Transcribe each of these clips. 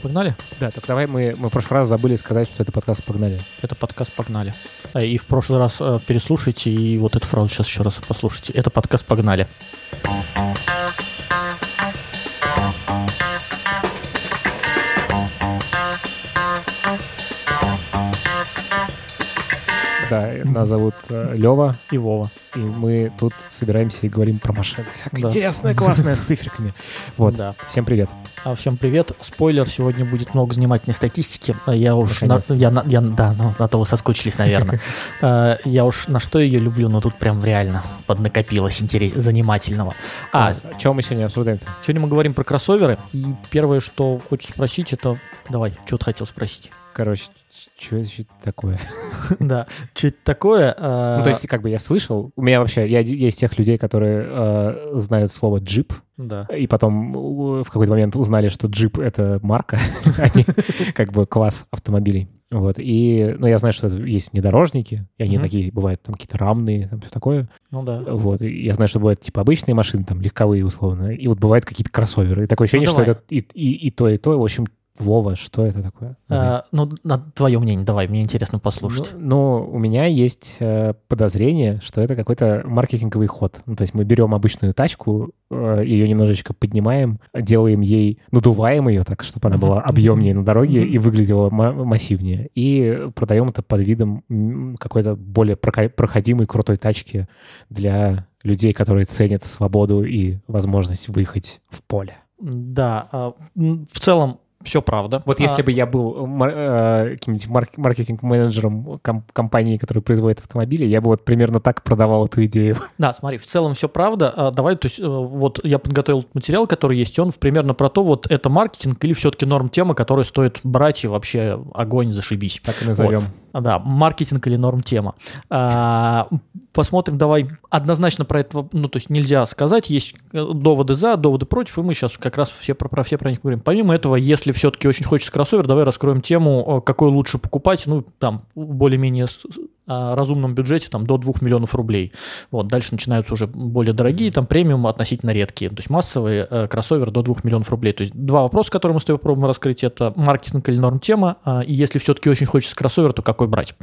Погнали? Да, так давай мы, мы в прошлый раз забыли сказать, что это подкаст «Погнали». Это подкаст «Погнали». Э, И в прошлый раз э, переслушайте, и вот эту фразу сейчас еще раз послушайте. Это подкаст «Погнали». Да, нас зовут э, Лева, И Вова. и мы тут собираемся и говорим про машины. Всякое Да. интересное, классное, с циферками. Вот, Да. всем привет. А, Всем привет. Спойлер, сегодня будет много занимательной статистики. А Я уж, на, я, на- я- да, ну, на то вы соскучились, наверное. Э, Я уж на что ее люблю, но тут прям реально поднакопилось интерес, занимательного. А, Класс. Чего мы сегодня обсуждаем-то? сегодня мы говорим про кроссоверы, и первое, что хочется спросить, это... Давай, что ты хотел спросить? Короче, что это такое? Да, что это такое? Ну, то есть, как бы я слышал, у меня вообще, я, из тех людей, которые э, знают слово джип, Да. и потом в какой-то момент узнали, что джип — это марка, а не как бы класс автомобилей. Вот, и, ну, я знаю, что есть внедорожники, и они такие бывают там какие-то рамные, там все такое. Ну да. Вот, и я знаю, что бывают типа обычные машины, там легковые условно, и вот бывают какие-то кроссоверы. И такое ощущение, что Ну, давай. это и то, и то. В общем, Вова, что это такое? Э, Ну, на твое мнение, давай, мне интересно послушать. Ну, ну, у меня есть э, подозрение, что это какой-то маркетинговый ход. Ну, то есть мы берем обычную тачку, э, ее немножечко поднимаем, делаем ей, надуваем ее так, чтобы она была объемнее на дороге и выглядела ма- массивнее. И продаем это под видом какой-то более проходимой крутой тачки для людей, которые ценят свободу и возможность выехать в поле. Да, а, в целом все правда. Вот А, если бы я был мар- э, каким-нибудь марк- маркетинг-менеджером ком- компании, которая производит автомобили, я бы вот примерно так продавал эту идею. Да, смотри, в целом все правда. А, Давай, то есть, э, вот я подготовил материал, который есть, и он примерно про то, вот это маркетинг или все-таки норм тема, которую стоит брать и вообще огонь зашибись. Так и назовем. А, Да, маркетинг или норм тема. А, Посмотрим, давай однозначно про это, ну, то есть нельзя сказать, есть э, доводы за, доводы против, и мы сейчас как раз все про, про все про них говорим. Помимо этого, если все-таки очень хочется кроссовер, давай раскроем тему, э, какой лучше покупать, ну, там, более-менее разумном бюджете, там, до 2 миллионов рублей. Вот, дальше начинаются уже более дорогие, там, премиум относительно редкие, то есть массовые э, кроссовер до 2 миллионов рублей. То есть два вопроса, которые мы с тобой попробуем раскрыть, это маркетинг или норм тема, а, и если все-таки очень хочется кроссовер, то какой брать?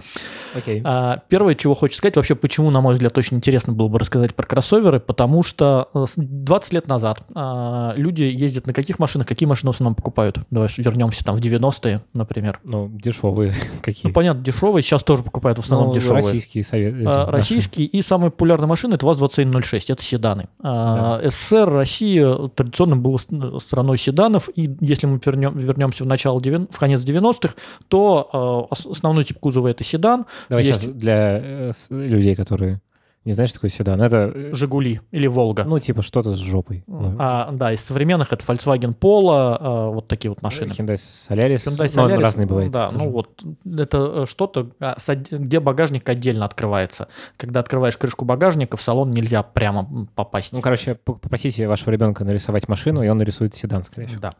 Окей. А, Первое, чего хочется сказать, вообще, почему, на мой взгляд, очень интересно было бы рассказать про кроссоверы, потому что э, с- 20 лет назад а, люди ездят на каких машинах, какие машины в основном покупают? Давай вернемся там в 90-е, например. Ну, дешевые какие. Ну, понятно, дешевые, сейчас тоже покупают в основном дешевые. российские советы. А, Российские и самая популярная машина это ВАЗ-2106, это седаны. А, СССР, Россия традиционно была страной седанов, и если мы вернем, вернемся в начало, в конец 90-х, то а, ос- основной тип кузова это седан, Давай есть- сейчас для э, людей, которые не знают, что такое седан. Это, э, Жигули или Волга. ну, типа что-то с жопой. Ну, А, да, из современных это Volkswagen Polo, а, вот такие вот машины. Hyundai Solaris. Hyundai Ну, Solaris, разные бывают. Да, тоже. ну вот это э, что-то, а, где багажник отдельно открывается. Когда открываешь крышку багажника, в салон нельзя прямо попасть. Ну, короче, попросите вашего ребенка нарисовать машину, и он нарисует седан, скорее всего. Да.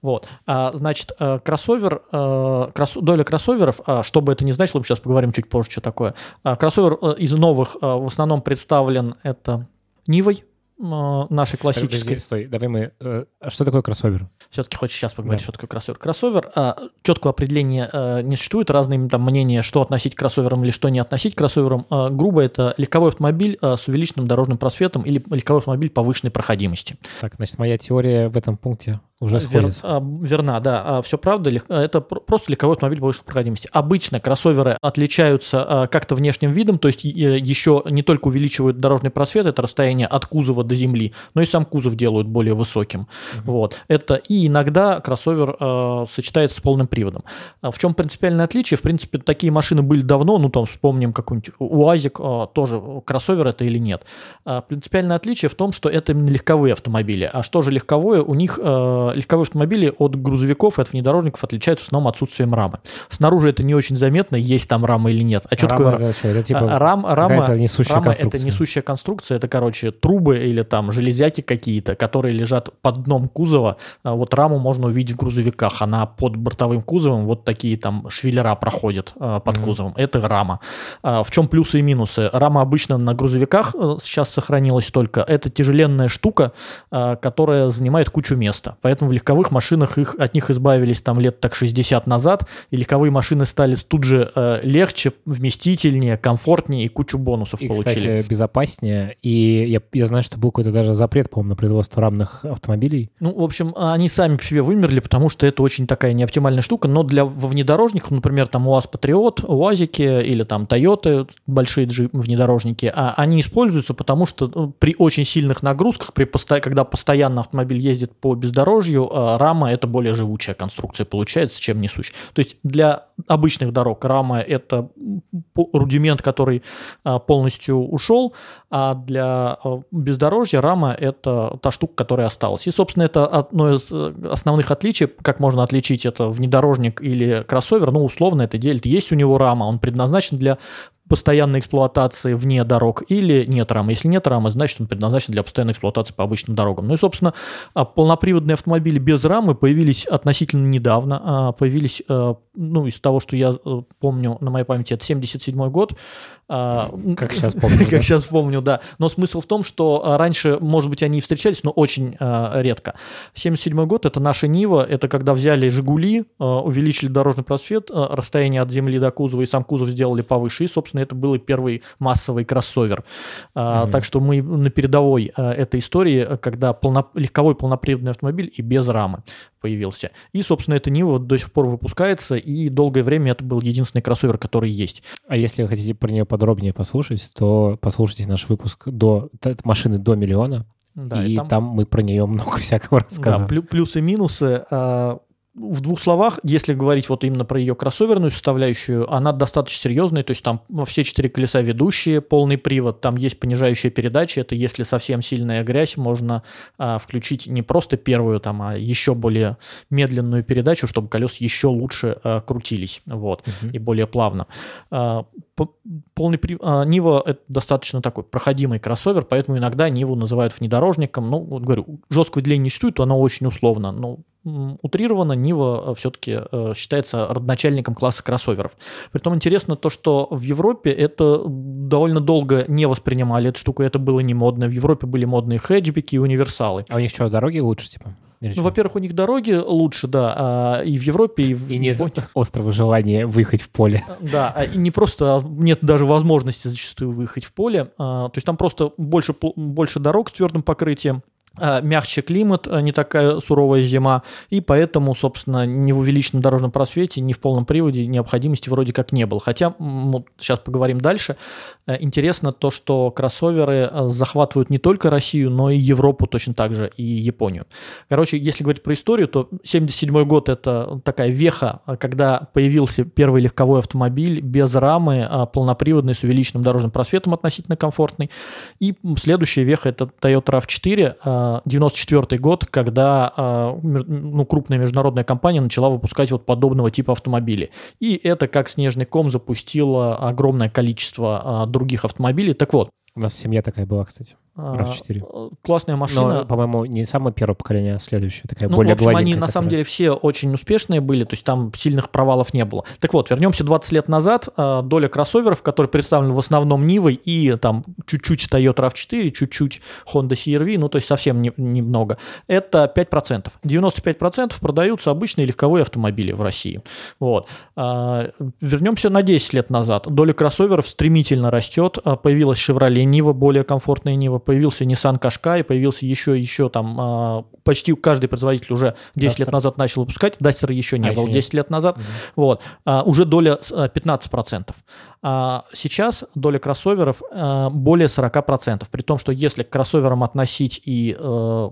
Вот. А, значит, э, кроссовер, кросс- доля кроссоверов, что бы это ни значило, мы сейчас поговорим чуть позже, что такое. Кроссовер из новых в основном представлен это Нивой, э, нашей Подожди, классической. стой, давай мы... э, а что такое кроссовер? Все-таки хочешь сейчас поговорить, Да. что такое кроссовер. Кроссовер, а, четкого определения а, не существует, разные там мнения, что относить к кроссоверам или что не относить к кроссоверам. А, грубо это легковой автомобиль а, с увеличенным дорожным просветом или легковой автомобиль повышенной проходимости. Так, значит, моя теория в этом пункте уже Вер- а, верна, да, все правда. а, Это пр- просто легковой автомобиль повышенной проходимости. Обычно кроссоверы отличаются а, как-то внешним видом, то есть еще не только увеличивают дорожный просвет, это расстояние от кузова до земли, но и сам кузов делают более высоким. Вот. Это и иногда кроссовер э, сочетается с полным приводом. А В чем принципиальное отличие? В принципе, такие машины были давно, ну там вспомним какой-нибудь УАЗик, э, тоже кроссовер это или нет. А принципиальное отличие в том, что это именно легковые автомобили. А что же легковое? У них э, легковые автомобили от грузовиков и от внедорожников отличаются в основном отсутствием рамы. Снаружи это не очень заметно, есть там рама или нет. А что Рама такое это что? Это типа рам- рама, несущая рама это несущая конструкция, это, короче, трубы или там железяки какие-то, которые лежат под дном кузова. А Вот раму можно увидеть в грузовиках, она под бортовым кузовом, вот такие там швеллера проходят а, под Мгм. кузовом. Это рама. В чем плюсы и минусы? Рама обычно на грузовиках э, сейчас сохранилась только. Это тяжеленная штука, которая занимает кучу места. Поэтому поэтому в легковых машинах их, от них избавились там лет так 60 назад, и легковые машины стали тут же э, легче, вместительнее, комфортнее и кучу бонусов И, получили. кстати, безопаснее. И я, я знаю, что был какой-то даже запрет, по-моему, на производство рамных автомобилей. Ну, в общем, они сами по себе вымерли, потому что это очень такая неоптимальная штука, но для внедорожников, например, там УАЗ Патриот, УАЗики или там Тойоты, большие джип, внедорожники, а они используются, потому что ну, при очень сильных нагрузках, при когда постоянно автомобиль ездит по бездорожью, а, рама это более живучая конструкция получается, чем несущая. То есть для обычных дорог рама это рудимент, который а, полностью ушел, а для а, бездорожья рама это та штука, которая осталась. И, собственно, это одно из э, основных отличий, как можно отличить это внедорожник или кроссовер, ну, условно это делит. Есть у него рама, он предназначен для постоянной эксплуатации вне дорог или нет рамы. Если нет рамы, значит он предназначен для постоянной эксплуатации по обычным дорогам. Ну и, собственно, а, полноприводные автомобили без рамы появились относительно недавно. А, Появились, э, ну, из того, что я э, помню на моей памяти, это 77 год. А, Как сейчас помню. да. Как сейчас помню, да. Но смысл в том, что а, раньше, может быть, они и встречались, но очень а, редко. 77 год – это наша Нива, это когда взяли «Жигули», а, увеличили дорожный просвет, а, расстояние от земли до кузова, и сам кузов сделали повыше, и, собственно, это был и первый массовый кроссовер. А. Так что мы на передовой а, этой истории, когда полно- легковой полноприводный автомобиль и без рамы появился. И, собственно, эта Нива до сих пор выпускается, и долгое время это был единственный кроссовер, который есть. А если вы хотите про нее подробнее послушать, то послушайте наш выпуск до машины до миллиона, Да, и там... мы про нее много всякого Да, рассказывали. плю- плюсы, минусы. А, В двух словах, если говорить вот именно про ее кроссоверную составляющую, она достаточно серьезная, то есть там все четыре колеса ведущие, полный привод, там есть понижающая передача, это если совсем сильная грязь, можно а, включить не просто первую, там, а еще более медленную передачу, чтобы колес еще лучше а, крутились, вот, Мгм. и более плавно. А, по- полный при... а, Нива это достаточно такой проходимый кроссовер, поэтому иногда Ниву называют внедорожником. Ну, вот говорю, жесткого деления не существует, оно очень условно. Но м, утрированно Нива все-таки считается родоначальником класса кроссоверов. Притом интересно то, что в Европе это довольно долго не воспринимали эту штуку, это было не модно. В Европе были модные хэтчбеки и универсалы. А у них что, дороги лучше, типа? Ну, во-первых, у них дороги лучше, да, а, и в Европе, и в И нет Японии. острого желания выехать в поле. Да, а и не просто, а нет даже возможности зачастую выехать в поле. А, То есть там просто больше, больше дорог с твердым покрытием, мягче климат, а не такая суровая зима, и поэтому, собственно, ни в увеличенном дорожном просвете, ни в полном приводе необходимости вроде как не было. Хотя, м, вот сейчас поговорим дальше, Э, интересно то, что кроссоверы э, захватывают не только Россию, но и Европу точно так же, и Японию. Короче, если говорить про историю, то 77 год – это такая веха, когда появился первый легковой автомобиль без рамы, а, полноприводный, с увеличенным дорожным просветом относительно комфортный. И следующая веха – это Toyota RAV4, а, 94 год, когда а, ну, крупная международная компания начала выпускать вот подобного типа автомобили. И это как снежный ком запустило огромное количество а, других автомобилей. Так вот, У нас семья такая была, кстати. А, RAV4. э, классная машина. Но, по-моему, не самое первое поколение, а следующее. Такая Ну, более в общем, они на самом которая- деле все очень успешные были, то есть там сильных провалов не было. Так вот, вернемся 20 лет назад. а, Доля кроссоверов, которые представлены в основном Нивой и там чуть-чуть Toyota RAV4, чуть-чуть Honda CR-V, ну то есть совсем не- немного, это 5%. 95% продаются обычные легковые автомобили в России. Вот. А, Вернемся на 10 лет назад. Доля кроссоверов стремительно растет. А, Появилась Chevrolet Нива, более комфортная Нива, появился Nissan Qashqai, появился еще, еще там а, почти каждый производитель уже 10 лет Duster. назад начал выпускать, Дастера еще не А, было еще нет. 10 лет назад. Мгм. Вот. А, уже доля а, 15%. А сейчас доля кроссоверов более 40%. При том, что если к кроссоверам относить и э,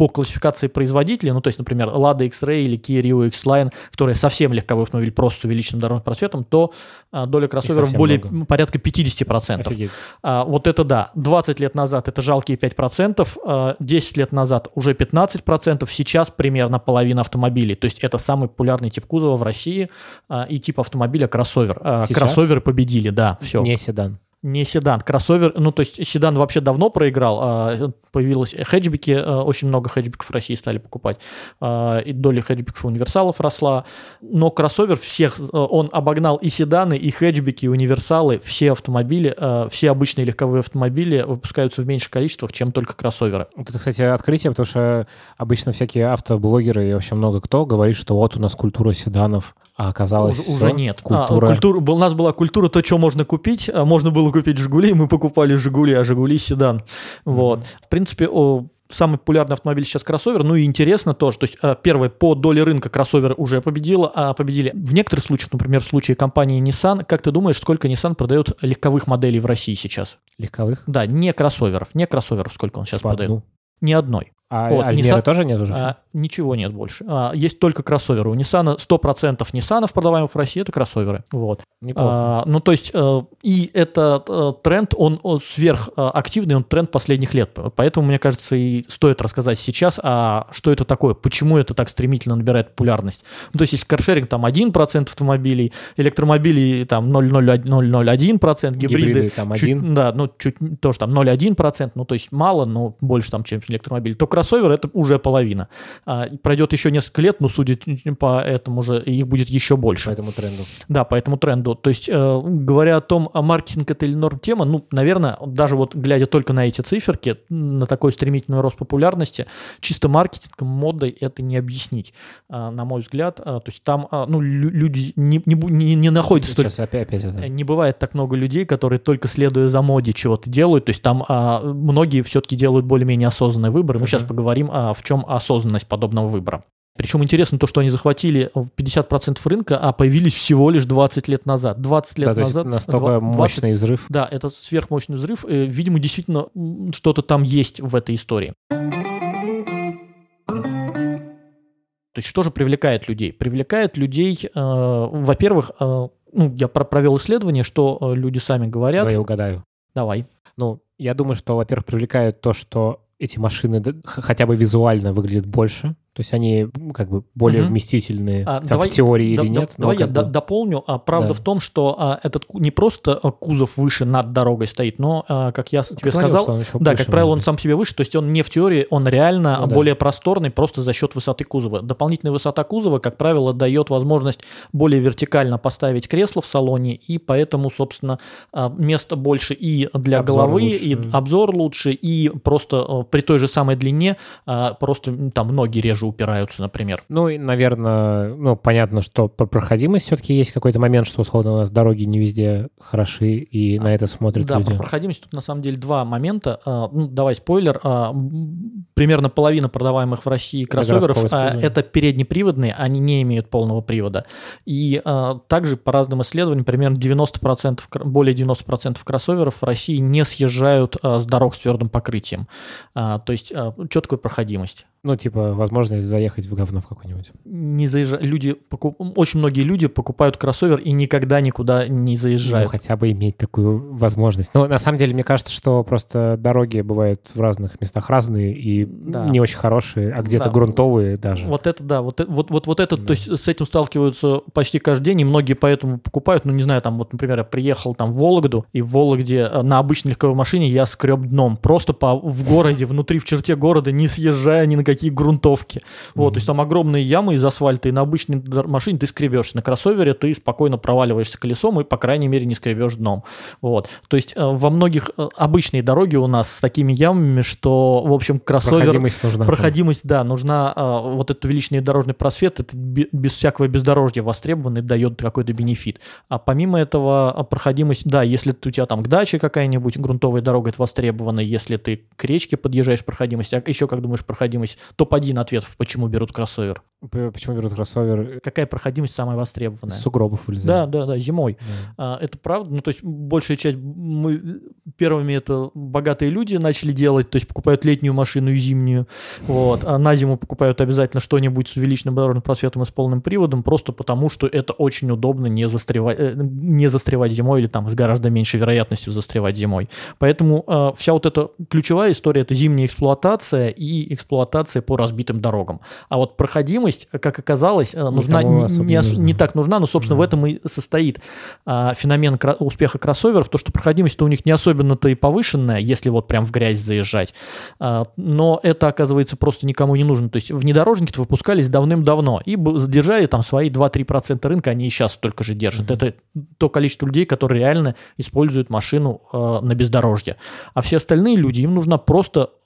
по классификации производителей, ну, то есть, например, Lada X-Ray или Kia Rio X-Line, которые совсем легковой автомобиль просто с увеличенным дорожным просветом, то а, доля кроссоверов более много. м, порядка 50%. Офигеть. А, вот это да. 20 лет назад это жалкие 5%, а, 10 лет назад уже 15%, сейчас примерно половина автомобилей. То есть это самый популярный тип кузова в России а, и тип автомобиля кроссовер. А? Кроссоверы победили, да, все. Не седан. Не седан, кроссовер, ну то есть седан вообще давно проиграл, а появилось хэтчбеки, а, очень много хэтчбеков в России стали покупать, а, и доля хэтчбеков универсалов росла, но кроссовер всех, он обогнал и седаны, и хэтчбеки, и универсалы, все автомобили, все обычные легковые автомобили выпускаются в меньших количествах, чем только кроссоверы. Это, кстати, открытие, потому что обычно всякие автоблогеры и вообще много кто говорит, что вот у нас культура седанов, а оказалось уже, уже нет. Культура. А, культура. У нас была культура то, что можно купить. А можно было купить Жигули, мы покупали Жигули, а Жигули седан. Mm-hmm. Вот. В принципе, о, самый популярный автомобиль сейчас кроссовер. Ну и интересно тоже, то есть а, первое, по доле рынка кроссовер уже победила, а победили в некоторых случаях, например, в случае компании Nissan. Как ты думаешь, сколько Nissan продает легковых моделей в России сейчас? Легковых? Да, не кроссоверов, не кроссоверов, сколько он сейчас По продает. Одну. Ни одной. А вот, Альмеры Nissan, тоже нет уже? А, ничего нет больше. А, есть только кроссоверы. У Nissan 100% Nissan, продаваемых в России, это кроссоверы. Вот. Неплохо. А, ну, то есть, а, и это а, тренд, он, он сверхактивный, он тренд последних лет. Поэтому, мне кажется, и стоит рассказать сейчас, а что это такое, почему это так стремительно набирает популярность. Ну, то есть, если каршеринг там 1% автомобилей, электромобили там 0,001%, гибриды, гибриды там 1. Чуть, да, ну, чуть тоже там 0,1%, ну, то есть, мало, но больше там, чем электромобили. То кроссовер это уже половина. А, пройдет еще несколько лет, но судя по этому же, их будет еще больше. По этому тренду. Да, по этому тренду. То есть, э, говоря о том, а маркетинг это или норм тема, ну, наверное, даже вот глядя только на эти циферки, на такой стремительный рост популярности, чисто маркетингом, модой это не объяснить, а, на мой взгляд. А, то есть там, а, ну, люди не, не, не, не находятся... Сейчас столь... опять, опять это. Не бывает так много людей, которые только следуя за моде чего-то делают. То есть там а, многие все-таки делают более-менее осознанные выборы. Мы uh-huh. сейчас поговорим, а, в чем осознанность подобного выбора. Причем интересно то, что они захватили 50% рынка, а появились всего лишь 20 лет назад. 20 лет да, назад. настолько 20, мощный взрыв. Да, это сверхмощный взрыв. Э, видимо, действительно что-то там есть в этой истории. То есть что же привлекает людей? Привлекает людей, э, во-первых, э, ну, я провел исследование, что э, люди сами говорят. Давай я угадаю. Давай. Ну, я думаю, что, во-первых, привлекает то, что эти машины хотя бы визуально выглядят больше, то есть они как бы более угу. вместительные а, давай, в теории да, или нет. Да, давай я бы... дополню. А, правда да. в том, что а, этот не просто а, кузов выше над дорогой стоит, но, а, как я тебе Говорил, сказал, да, как правило, он сам себе выше, то есть он не в теории, он реально ну, более да. просторный просто за счет высоты кузова. Дополнительная высота кузова, как правило, дает возможность более вертикально поставить кресло в салоне, и поэтому, собственно, а, места больше и для обзор головы, лучше. и обзор лучше, и просто при той же самой длине просто там ноги реже упираются, например. Ну, и, наверное, ну, понятно, что по проходимости все-таки есть какой-то момент, что, условно, у нас дороги не везде хороши, и а, на это смотрят да, люди. Да, про проходимость тут на самом деле два момента. А, ну, давай спойлер. А, примерно половина продаваемых в России кроссоверов это, это переднеприводные, они не имеют полного привода. И также по разным исследованиям примерно 90%, более 90% кроссоверов в России не съезжают с дорог с твердым покрытием. То есть, что такое проходимость? Ну, типа, возможность заехать в говно в какой-нибудь. Не заезжают. Люди, покуп... очень многие люди покупают кроссовер и никогда никуда не заезжают. Ну, хотя бы иметь такую возможность. Но на самом деле, мне кажется, что просто дороги бывают в разных местах разные и да. не очень хорошие, а где-то да. грунтовые даже. Вот это, да. Вот, вот, вот, вот это, да. то есть с этим сталкиваются почти каждый день, и многие поэтому покупают. Ну, не знаю, там, вот, например, я приехал там в Вологду, и в Вологде э, на обычной легковой машине я скреб дном. Просто по, в городе, внутри, в черте города, не съезжая ни на какие грунтовки. Mm-hmm. Вот, то есть там огромные ямы из асфальта, и на обычной машине ты скребешься. На кроссовере ты спокойно проваливаешься колесом и, по крайней мере, не скребешь дном. Вот. То есть э, во многих э, обычные дороги у нас с такими ямами, что, в общем, кроссовер... Проходимость нужна. Проходимость, да, нужна. Э, вот этот увеличенный дорожный просвет, это без всякого бездорожья востребованный, дает какой-то бенефит. А помимо этого, проходимость, да, если у тебя там к даче какая-нибудь грунтовая дорога, это востребовано, если ты к речке подъезжаешь, проходимость, а еще, как думаешь, проходимость, топ-1 ответ, почему берут кроссовер. Почему берут кроссовер? Какая проходимость самая востребованная? С сугробов вылезают. Да, да, да, зимой. Да. А, это правда. Ну, то есть большая часть, мы первыми это богатые люди начали делать, то есть покупают летнюю машину и зимнюю, вот, а на зиму покупают обязательно что-нибудь с увеличенным дорожным просветом и с полным приводом, просто потому что это очень удобно не застревать, э, не застревать зимой или там с гораздо меньшей вероятностью застревать зимой. Поэтому э, вся вот эта ключевая история – это зимняя эксплуатация и эксплуатация по разбитым дорогам. А вот проходимость проходимость, как оказалось, нужна не, не, не так нужна, но, собственно, да. в этом и состоит а, феномен кра- успеха кроссоверов, то, что проходимость у них не особенно-то и повышенная, если вот прям в грязь заезжать, а, но это, оказывается, просто никому не нужно. То есть внедорожники-то выпускались давным-давно и держали там свои 2-3% рынка, они и сейчас столько же держат. Mm-hmm. Это то количество людей, которые реально используют машину э, на бездорожье. А все остальные люди, им нужна просто э,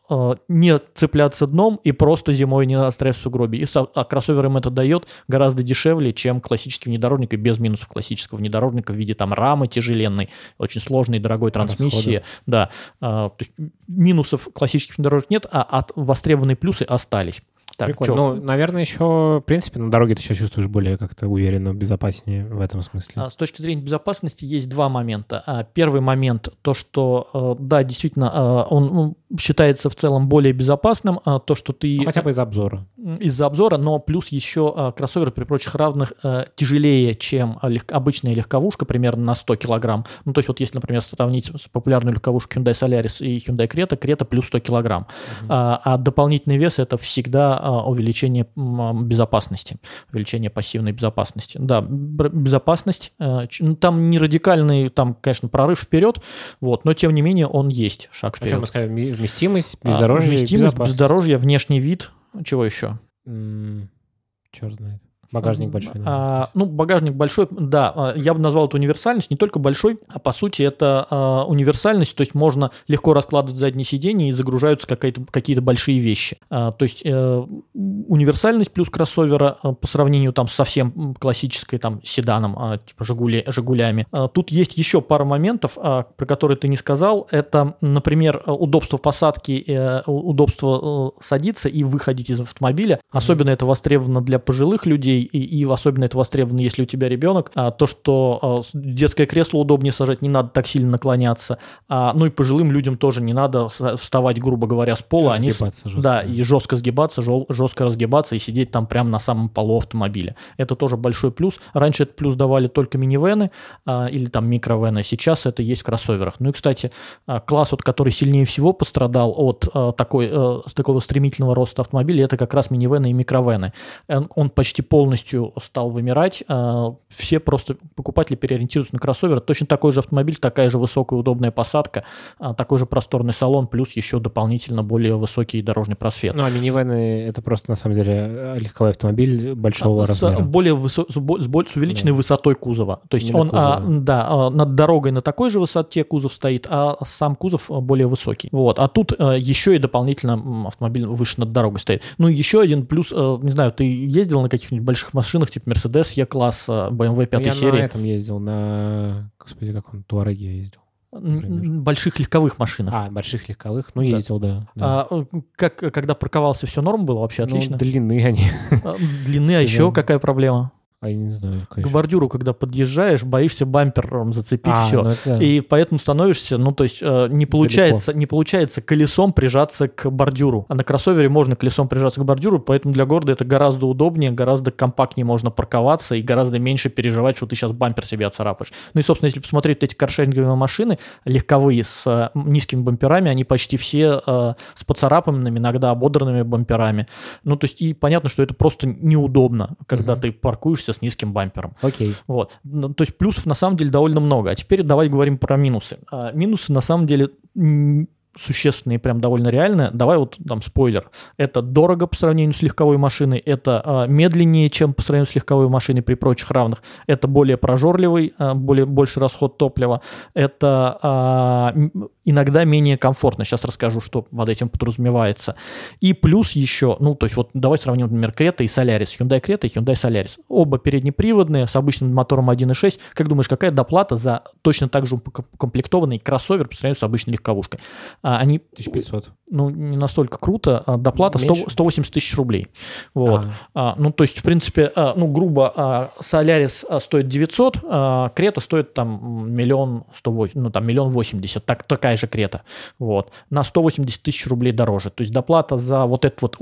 не цепляться дном и просто зимой не застрять в сугробе. И со, а кроссовер им это дает гораздо дешевле, чем классический внедорожник и без минусов классического внедорожника в виде там рамы тяжеленной, очень сложной дорогой трансмиссии. Расходы. Да, э, то есть минусов классических внедорожников нет, а от востребованные плюсы остались. Так, Прикольно. Чё? Ну, наверное, еще, в принципе, на дороге ты себя чувствуешь более как-то уверенно, безопаснее в этом смысле. А, с точки зрения безопасности есть два момента. А, первый момент, то, что, э, да, действительно, э, он ну, считается в целом более безопасным, а, то, что ты... Ну, хотя бы из-за обзора. Из-за обзора, но плюс еще кроссоверы при прочих равных э, тяжелее, чем обычная легковушка, примерно на 100 килограмм. Ну, то есть вот если, например, сравнить с популярной легковушкой Hyundai Solaris и Hyundai Creta, Creta плюс 100 килограмм. Угу. А, дополнительный вес это всегда увеличение безопасности, увеличение пассивной безопасности. Да, безопасность, э, ну, там не радикальный, там, конечно, прорыв вперед, вот, но тем не менее он есть, шаг вперед. О чем мы сказали? Вместимость, а, бездорожье, а, Вместимость, бездорожье, внешний вид, чего еще? Черт знает. Багажник большой. А, ну, багажник большой, да, а, я бы назвал это универсальность, не только большой, а по сути это а, универсальность, то есть можно легко раскладывать задние сиденья и загружаются какие-то большие вещи. А, то есть а, универсальность плюс кроссовера а, по сравнению там с совсем классической там седаном, а, типа Жигули, Жигулями. А, тут есть еще пара моментов, а, про которые ты не сказал. Это, например, удобство посадки, а, удобство а, садиться и выходить из автомобиля. Особенно это востребовано для пожилых людей, и, и особенно это востребовано, если у тебя ребенок, а, то, что а, детское кресло удобнее сажать, не надо так сильно наклоняться, а, ну и пожилым людям тоже не надо вставать, грубо говоря, с пола, они, жестко. да, и жестко сгибаться, жестко разгибаться и сидеть там прямо на самом полу автомобиля. Это тоже большой плюс. Раньше этот плюс давали только минивены а, или там микровены, сейчас это есть в кроссоверах. Ну и, кстати, а, класс, вот, который сильнее всего пострадал от а, такой, а, такого стремительного роста автомобиля, это как раз минивены и микровены. Он почти полностью полностью стал вымирать. А, все просто покупатели переориентируются на кроссовер. Точно такой же автомобиль, такая же высокая удобная посадка, а, такой же просторный салон, плюс еще дополнительно более высокий дорожный просвет. Ну а минивены это просто на самом деле легковой автомобиль большого с размера. Более высо- с, с увеличенной да. высотой кузова. То есть Именно он а, да, над дорогой на такой же высоте кузов стоит, а сам кузов более высокий. Вот. А тут еще и дополнительно автомобиль выше над дорогой стоит. Ну еще один плюс, не знаю, ты ездил на каких-нибудь больших больших машинах, типа Mercedes E-класса, BMW 5 я серии. Я на этом ездил, на, господи, как он, Туареге ездил. Например. Больших легковых машинах. А, больших легковых, ну, ездил, да. да. А, как, когда парковался, все норм было вообще ну, отлично? длины они. А, длины, а еще какая проблема? А я не знаю, конечно. К бордюру, когда подъезжаешь, боишься бампером зацепить а, все. Ну это... И поэтому становишься, ну, то есть э, не, получается, не получается колесом прижаться к бордюру. А на кроссовере можно колесом прижаться к бордюру, поэтому для города это гораздо удобнее, гораздо компактнее можно парковаться и гораздо меньше переживать, что ты сейчас бампер себе оцарапаешь. Ну и, собственно, если посмотреть эти каршеринговые машины, легковые с э, низкими бамперами, они почти все э, с поцарапанными, иногда ободранными бамперами. Ну, то есть и понятно, что это просто неудобно, когда угу. ты паркуешься с низким бампером. Окей. Вот. Ну, то есть плюсов на самом деле довольно много. А теперь давай говорим про минусы. А, минусы на самом деле существенные, прям довольно реальные. Давай вот там спойлер. Это дорого по сравнению с легковой машиной, это а, медленнее, чем по сравнению с легковой машиной при прочих равных, это более прожорливый, а, более, больше расход топлива, это а, иногда менее комфортно. Сейчас расскажу, что под этим подразумевается. И плюс еще, ну, то есть вот давай сравним, например, Крета и Солярис. Hyundai Крета и Hyundai Солярис. Оба переднеприводные, с обычным мотором 1.6. Как думаешь, какая доплата за точно так же укомплектованный кроссовер по сравнению с обычной легковушкой? А, они... 1500. Ну, не настолько круто. А доплата 100, 180 тысяч рублей. Вот. А. Ну, то есть, в принципе, а, ну, грубо, Солярис стоит 900, а Крета стоит там миллион 108, ну, там миллион 80. Так, такая же Крета. Вот. На 180 тысяч рублей дороже. То есть, доплата за вот это вот,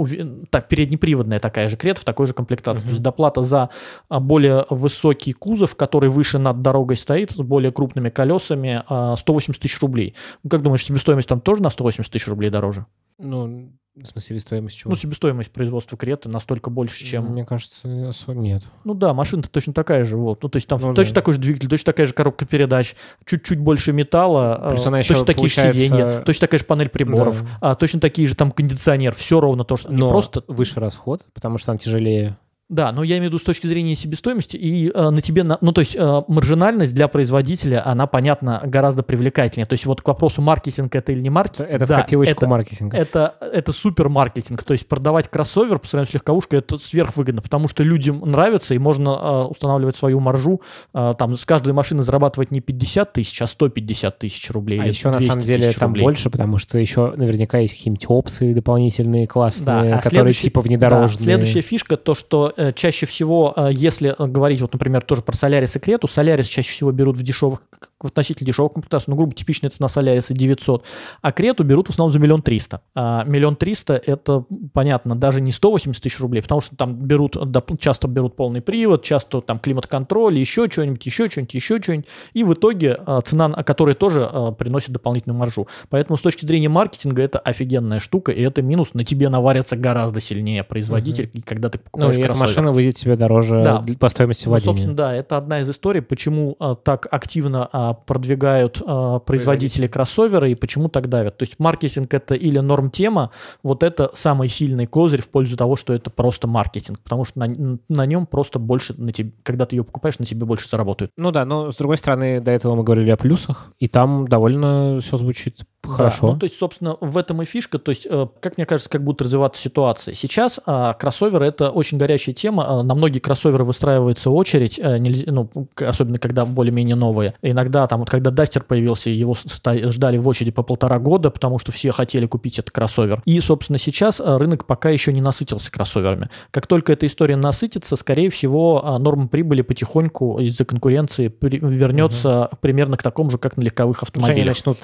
так, переднеприводная такая же Крета в такой же комплектации. Угу. То есть, доплата за более высокий кузов, который выше над дорогой стоит, с более крупными колесами, 180 тысяч рублей. Ну, как думаешь, себестоимость там тоже тоже на 180 тысяч рублей дороже. Ну, в смысле, себестоимость чего? Ну, себестоимость производства Креты настолько больше, чем... Мне кажется, особо нет. Ну да, машина-то точно такая же, вот. Ну, то есть там Ну точно да. такой же двигатель, точно такая же коробка передач, чуть-чуть больше металла, Плюс а, она еще точно такие же получается- сиденья, точно такая же панель приборов, Да. а, точно такие же там кондиционер, все ровно то, что... Не Но просто... выше расход, потому что она тяжелее. Да, но я имею в виду с точки зрения себестоимости, и э, на тебе, на- ну то есть э, маржинальность для производителя, она, понятно, гораздо привлекательнее. То есть вот к вопросу маркетинг это или не Это, маркетинг, это да, в копилочку это, маркетинга. это, это супер маркетинг. То есть продавать кроссовер по сравнению с легковушкой это сверхвыгодно, потому что людям нравится, и можно э, устанавливать свою маржу. э, там с каждой машины зарабатывать не 50 тысяч, а 150 тысяч рублей. А еще на 200 самом деле там рублей. больше, потому что еще наверняка есть какие-нибудь опции дополнительные, классные, а которые типа Да, внедорожные. следующая фишка, то, что чаще всего, э, если э, говорить, вот, например, тоже про Солярис и Крету, Солярис чаще всего берут в дешевых, в относительно дешевых комплектациях, ну, грубо, типичная цена Соляриса 900, а Крету берут в основном за миллион триста. А миллион триста – это, понятно, даже не 180 тысяч рублей, потому что там берут, часто берут полный привод, часто там климат-контроль, еще что-нибудь, еще что-нибудь, еще что-нибудь, и в итоге э, цена, на- которая тоже э, приносит дополнительную маржу. Поэтому с точки зрения маркетинга это офигенная штука, и это минус, на тебе наварится гораздо сильнее производитель, и когда ты Ну, покупаешь и эта кроссовер. Машина выйдет тебе дороже Да. по стоимости Ну, владения. собственно, да, это одна из историй, почему а, так активно а, продвигают а, производители кроссовера и почему так давят. То есть маркетинг это или норм-тема, вот это самый сильный козырь в пользу того, что это просто маркетинг, потому что на, на нем просто больше, на тебе, когда ты ее покупаешь, на тебе больше заработают. Ну да, но с другой стороны, до этого мы говорили о плюсах, и там довольно все звучит хорошо. Да, ну, то есть, собственно, в этом и фишка. То есть, э, как мне кажется, как будет развиваться ситуация. Сейчас а, кроссоверы это очень горячая тема. А, на многие кроссоверы выстраивается очередь, э, нельзя, ну, особенно когда более-менее новые. Иногда там, вот когда Дастер появился, его ждали в очереди по полтора года, потому что все хотели купить этот кроссовер. И, собственно, сейчас а, рынок пока еще не насытился кроссоверами. Как только эта история насытится, скорее всего, а, норма прибыли потихоньку из-за конкуренции вернется примерно к такому же, как на легковых что они автомобилях. начнут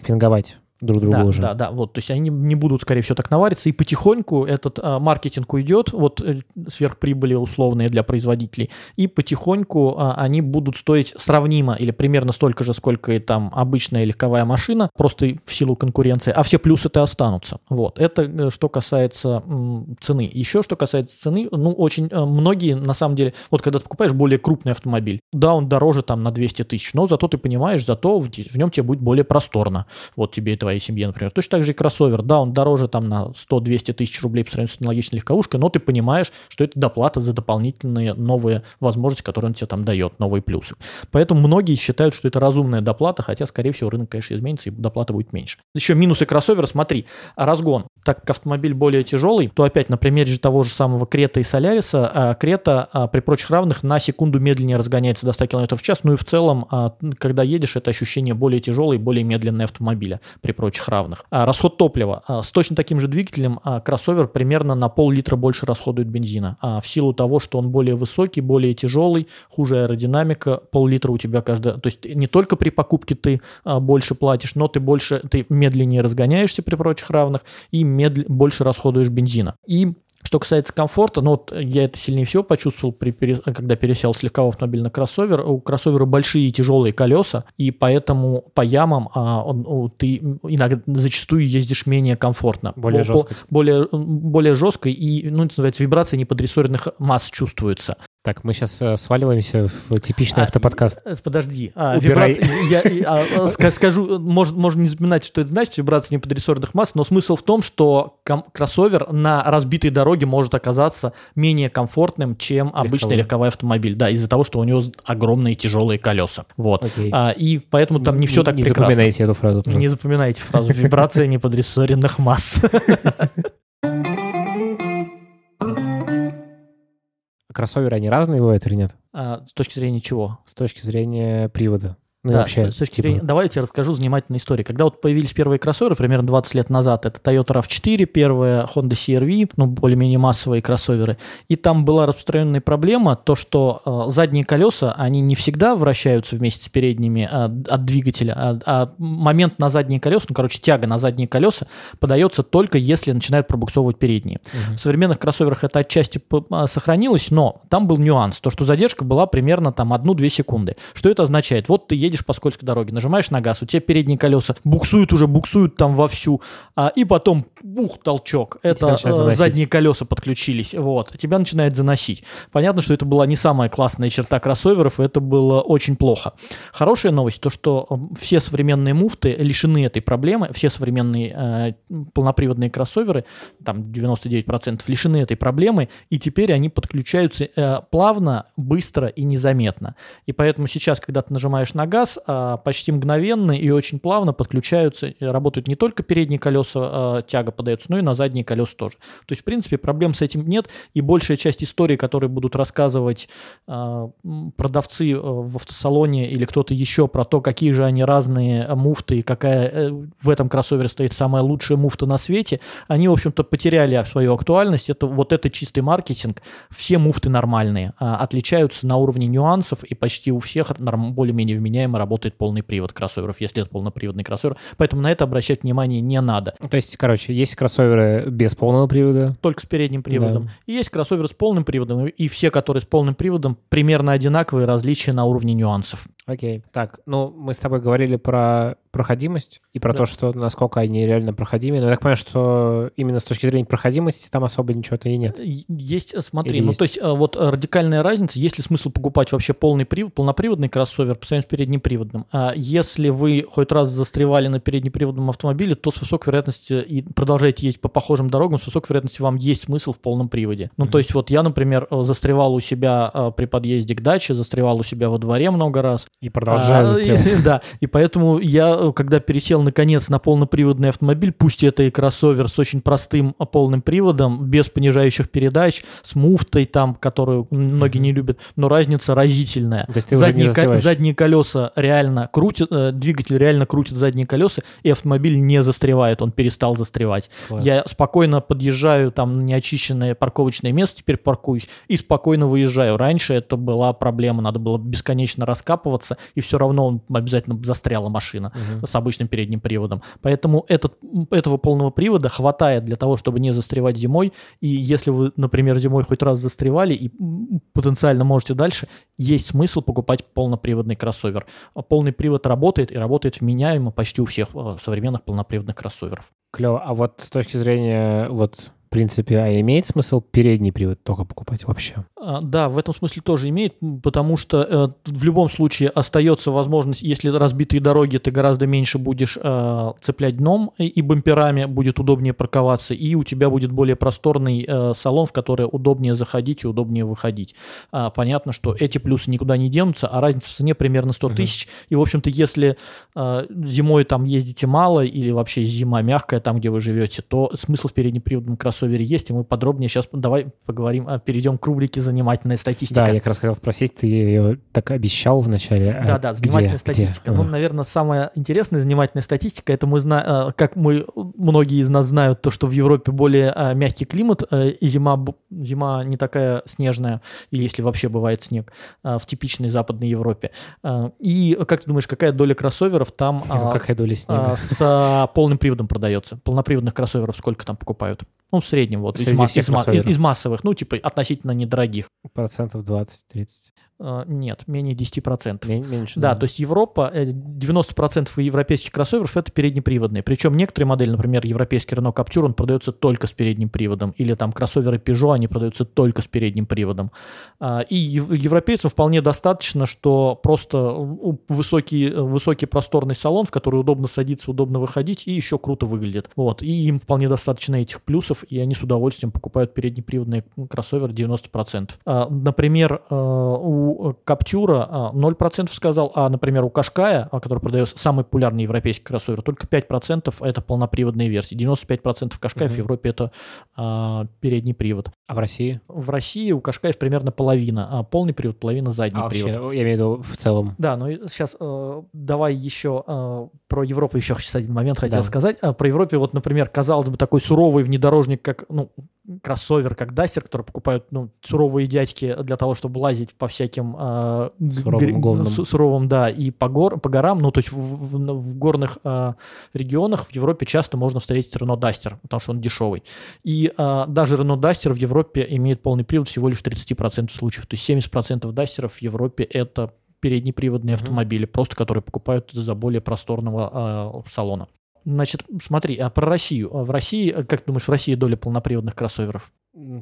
демпинговать друг друга да, уже. Да, да, вот, то есть они не будут, скорее всего, так навариться, и потихоньку этот а, маркетинг уйдет, вот э, сверхприбыли условные для производителей, и потихоньку а, они будут стоить сравнимо или примерно столько же, сколько и там обычная легковая машина, просто в силу конкуренции, а все плюсы-то останутся. Вот, это э, что касается м, цены. Еще что касается цены, ну, очень э, многие, на самом деле, вот когда ты покупаешь более крупный автомобиль, да, он дороже там на 200 тысяч, но зато ты понимаешь, зато в, в нем тебе будет более просторно, вот тебе и твоей семье, например. Точно так же и кроссовер, да, он дороже там на 100-200 тысяч рублей по сравнению с аналогичной легковушкой, но ты понимаешь, что это доплата за дополнительные новые возможности, которые он тебе там дает, новые плюсы. Поэтому многие считают, что это разумная доплата, хотя, скорее всего, рынок, конечно, изменится, и доплата будет меньше. Еще минусы кроссовера, смотри, разгон. Так как автомобиль более тяжелый, то опять на примере того же самого Крета и Соляриса, а, Крета а, при прочих равных на секунду медленнее разгоняется до 100 км в час, ну и в целом, а, когда едешь, это ощущение более тяжелый, более медленный автомобиля при прочих равных. А, расход топлива. А, с точно таким же двигателем а, кроссовер примерно на пол-литра больше расходует бензина. А, в силу того, что он более высокий, более тяжелый, хуже аэродинамика, пол-литра у тебя каждый... То есть не только при покупке ты больше платишь, но ты больше, ты медленнее разгоняешься при прочих равных и медл- больше расходуешь бензина. И что касается комфорта, ну вот я это сильнее всего почувствовал, при, когда пересел с легкового автомобиля на кроссовер. У кроссовера большие и тяжелые колеса, и поэтому по ямам а, он- у- ты иногда зачастую ездишь менее комфортно. Более жестко. более, более жестко, и, ну, это называется, вибрации неподрессоренных масс чувствуются. Так, мы сейчас сваливаемся в типичный А, автоподкаст. Э, Подожди, а, Убирай. вибрации- я, и, а, ска- скажу, может, можно не запоминать, что это значит, вибрации неподрессоренных масс, но смысл в том, что кроссовер на разбитой дороге может оказаться менее комфортным, чем обычный Легковой. легковой автомобиль, да, из-за того, что у него огромные тяжелые колеса, вот. Окей. А, и поэтому там не все так не прекрасно. запоминайте эту фразу. Не запоминайте фразу «вибрация неподрессоренных масс». Кроссоверы, они разные бывают или нет? А, С точки зрения чего? С точки зрения привода. Ну и Да, вообще, с точки типа, зрения, давайте я расскажу занимательную историю. Когда вот появились первые кроссоверы, примерно 20 лет назад, это Toyota RAV4, первая Honda CR-V, ну, более-менее массовые кроссоверы, и там была распространенная проблема, то, что э, задние колеса, они не всегда вращаются вместе с передними э, от двигателя, а, а момент на задние колеса, ну, короче, тяга на задние колеса подается только если начинают пробуксовывать передние. Мгм. В современных кроссоверах это отчасти а, сохранилось, но там был нюанс, то, что задержка была примерно там 1-2 секунды. Что это означает? Вот ты едешь едешь по скользкой дороге, нажимаешь на газ, у тебя передние колеса буксуют уже, буксуют там вовсю, а, и потом, бух, толчок. Это э, задние колеса подключились, вот. Тебя начинает заносить. Понятно, что это была не самая классная черта кроссоверов, это было очень плохо. Хорошая новость, то что все современные муфты лишены этой проблемы, все современные э, полноприводные кроссоверы, там 99% лишены этой проблемы, и теперь они подключаются э, плавно, быстро и незаметно. И поэтому сейчас, когда ты нажимаешь на газ, э, почти мгновенно и очень плавно подключаются, работают не только передние колеса, э, тяга подается, но и на задние колеса тоже. То есть, в принципе, проблем с этим нет, и большая часть истории, которые будут рассказывать э, продавцы э, в автосалоне или кто-то еще про то, какие же они разные муфты и какая э, в этом кроссовере стоит самая лучшая муфта на свете, они, в общем-то, потеряли свою актуальность. Это вот это чистый маркетинг. Все муфты нормальные, а, отличаются на уровне нюансов, и почти у всех более-менее вменяемо работает полный привод кроссоверов, если это полноприводный кроссовер. Поэтому на это обращать внимание не надо. То есть, короче, есть кроссоверы без полного привода? Только с передним приводом. Да. И есть кроссоверы с полным приводом, и все, которые с полным приводом, примерно одинаковые, различия на уровне нюансов. Окей. Так, ну, мы с тобой говорили про проходимость и про да. то, что насколько они реально проходимы. Но я так понимаю, что именно с точки зрения проходимости там особо ничего-то и нет. Есть, э, смотри, Или ну есть? то есть э, вот э, радикальная разница, есть ли смысл покупать вообще полный привод, полноприводный кроссовер по сравнению с переднеприводным. А если вы хоть раз застревали на переднеприводном автомобиле, то с высокой вероятностью и продолжаете ездить по похожим дорогам, с высокой вероятностью вам есть смысл в полном приводе. Ну, mm-hmm. то есть вот я, например, застревал у себя при подъезде к даче, застревал у себя во дворе много раз. И продолжаю а, застревать. Да, и поэтому я Э, когда пересел наконец на полноприводный автомобиль, пусть это и кроссовер с очень простым а, полным приводом, без понижающих передач, с муфтой там, которую многие не любят, но разница разительная. То есть задние, ко- задние колеса реально крутят, э, двигатель реально крутит задние колеса, и автомобиль не застревает, он перестал застревать. Класс. Я спокойно подъезжаю там на неочищенное парковочное место, теперь паркуюсь, и спокойно выезжаю. Раньше это была проблема, надо было бесконечно раскапываться, и все равно он обязательно застряла машина. Угу с обычным передним приводом. Поэтому этот, этого полного привода хватает для того, чтобы не застревать зимой. И если вы, например, зимой хоть раз застревали и потенциально можете дальше, есть смысл покупать полноприводный кроссовер. Полный привод работает и работает вменяемо почти у всех э, современных полноприводных кроссоверов. Клево. А вот с точки зрения вот принципе, а имеет смысл передний привод только покупать вообще? А, да, в этом смысле тоже имеет, потому что э, в любом случае остается возможность, если разбитые дороги, ты гораздо меньше будешь э, цеплять дном и, и бамперами, будет удобнее парковаться, и у тебя будет более просторный э, салон, в который удобнее заходить и удобнее выходить. А, понятно, что эти плюсы никуда не денутся, а разница в цене примерно 100 тысяч, угу. и, в общем-то, если э, зимой там ездите мало или вообще зима мягкая там, где вы живете, то смысл в переднеприводном кроссовере кроссовере есть, и мы подробнее сейчас давай поговорим, а, перейдем к рубрике «Занимательная статистика». Да, я как раз хотел спросить, ты ее так обещал вначале. А да-да, занимательная где? статистика. Где? Ну, наверное, самая интересная занимательная статистика, это мы знаем, а, как мы, многие из нас знают, то, что в Европе более мягкий климат, и зима, зима не такая снежная, или если вообще бывает снег, в типичной Западной Европе. И как ты думаешь, какая доля кроссоверов там какая доля снега? с полным приводом продается? Полноприводных кроссоверов сколько там покупают? Ну, в среднем, вот, из, из, из, из массовых, ну, типа, относительно недорогих. Процентов 20-30. А, нет, менее 10%. Меньше, да. да. то есть Европа, 90% э, европейских кроссоверов это переднеприводные. Причем некоторые модели, например, европейский Renault Captur, он продается только с передним приводом. Или там кроссоверы Peugeot, они продаются только с передним приводом. А, и европейцам вполне достаточно, что просто высокий, высокий просторный салон, в который удобно садиться, удобно выходить и еще круто выглядит. Вот. И им вполне достаточно этих плюсов, и они с удовольствием покупают переднеприводные кроссоверы 90%. А, например, у у Каптюра 0% а, сказал, а, например, у Кашкая, а, который продается самый популярный европейский кроссовер, только 5% это полноприводные версии. 95% Кашкая угу. в Европе это а, передний привод. А в России? В России у Кашкаев примерно половина. А полный привод, половина задний а привод. Вообще, я имею в виду в целом. Да, ну сейчас э, давай еще э, про Европу еще сейчас один момент хотел да. сказать. А, про Европу, вот, например, казалось бы, такой суровый внедорожник, как, ну, кроссовер, как Дастер, который покупают, ну, суровые дядьки для того, чтобы лазить по всяким э, суровым, говном. суровым, да, и по, гор, по горам, ну, то есть в, в, в горных э, регионах в Европе часто можно встретить Renault Duster, потому что он дешевый. И э, даже Renault Duster в Европе имеет полный привод всего лишь в 30% случаев. То есть 70% Дастеров в Европе это переднеприводные автомобили, просто которые покупают из-за более просторного э, салона. Значит, смотри, а про Россию. В России, как ты думаешь, в России доля полноприводных кроссоверов?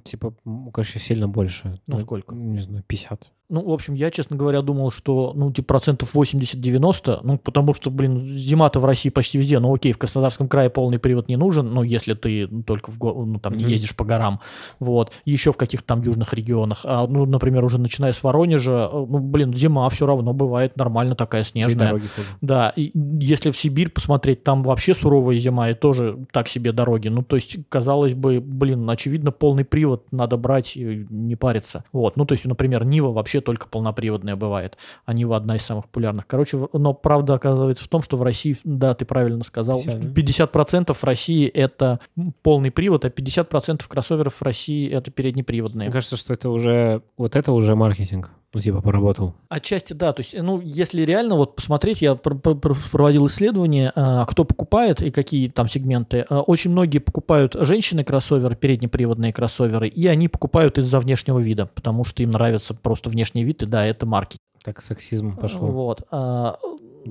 Типа, конечно, сильно больше. Ну, сколько? Не знаю, 50. Ну, в общем, я, честно говоря, думал, что, ну, типа, процентов 80-90, ну, потому что, блин, зима-то в России почти везде, ну, окей, в Краснодарском крае полный привод не нужен, ну, если ты только в, ну, там, не Мгм. ездишь по горам, вот, еще в каких-то там южных регионах, а, ну, например, уже начиная с Воронежа, э, ну, блин, зима все равно бывает нормально такая И снежная. тоже. Да, и если в Сибирь посмотреть, там вообще суровая зима и тоже так себе дороги. Ну, то есть, казалось бы, блин, очевидно, полный привод надо брать и не париться. Вот, ну, то есть, например, Нива вообще только полноприводная бывает, а Нива одна из самых популярных. Короче, но правда оказывается в том, что в России, да, ты правильно сказал, 50, да? 50% в России это полный привод, а 50% кроссоверов в России это переднеприводные. Мне кажется, что это уже, вот это уже маркетинг. Ну, типа, поработал. Отчасти да, то есть, ну, если реально вот посмотреть, я пр- пр- пр- проводил исследование, а, кто покупает и какие там сегменты. А, Очень многие покупают женщины кроссоверы, переднеприводные кроссоверы, и они покупают из-за внешнего вида, потому что им нравится просто внешний вид, и да, это маркетинг. Так сексизм пошел. Вот. а,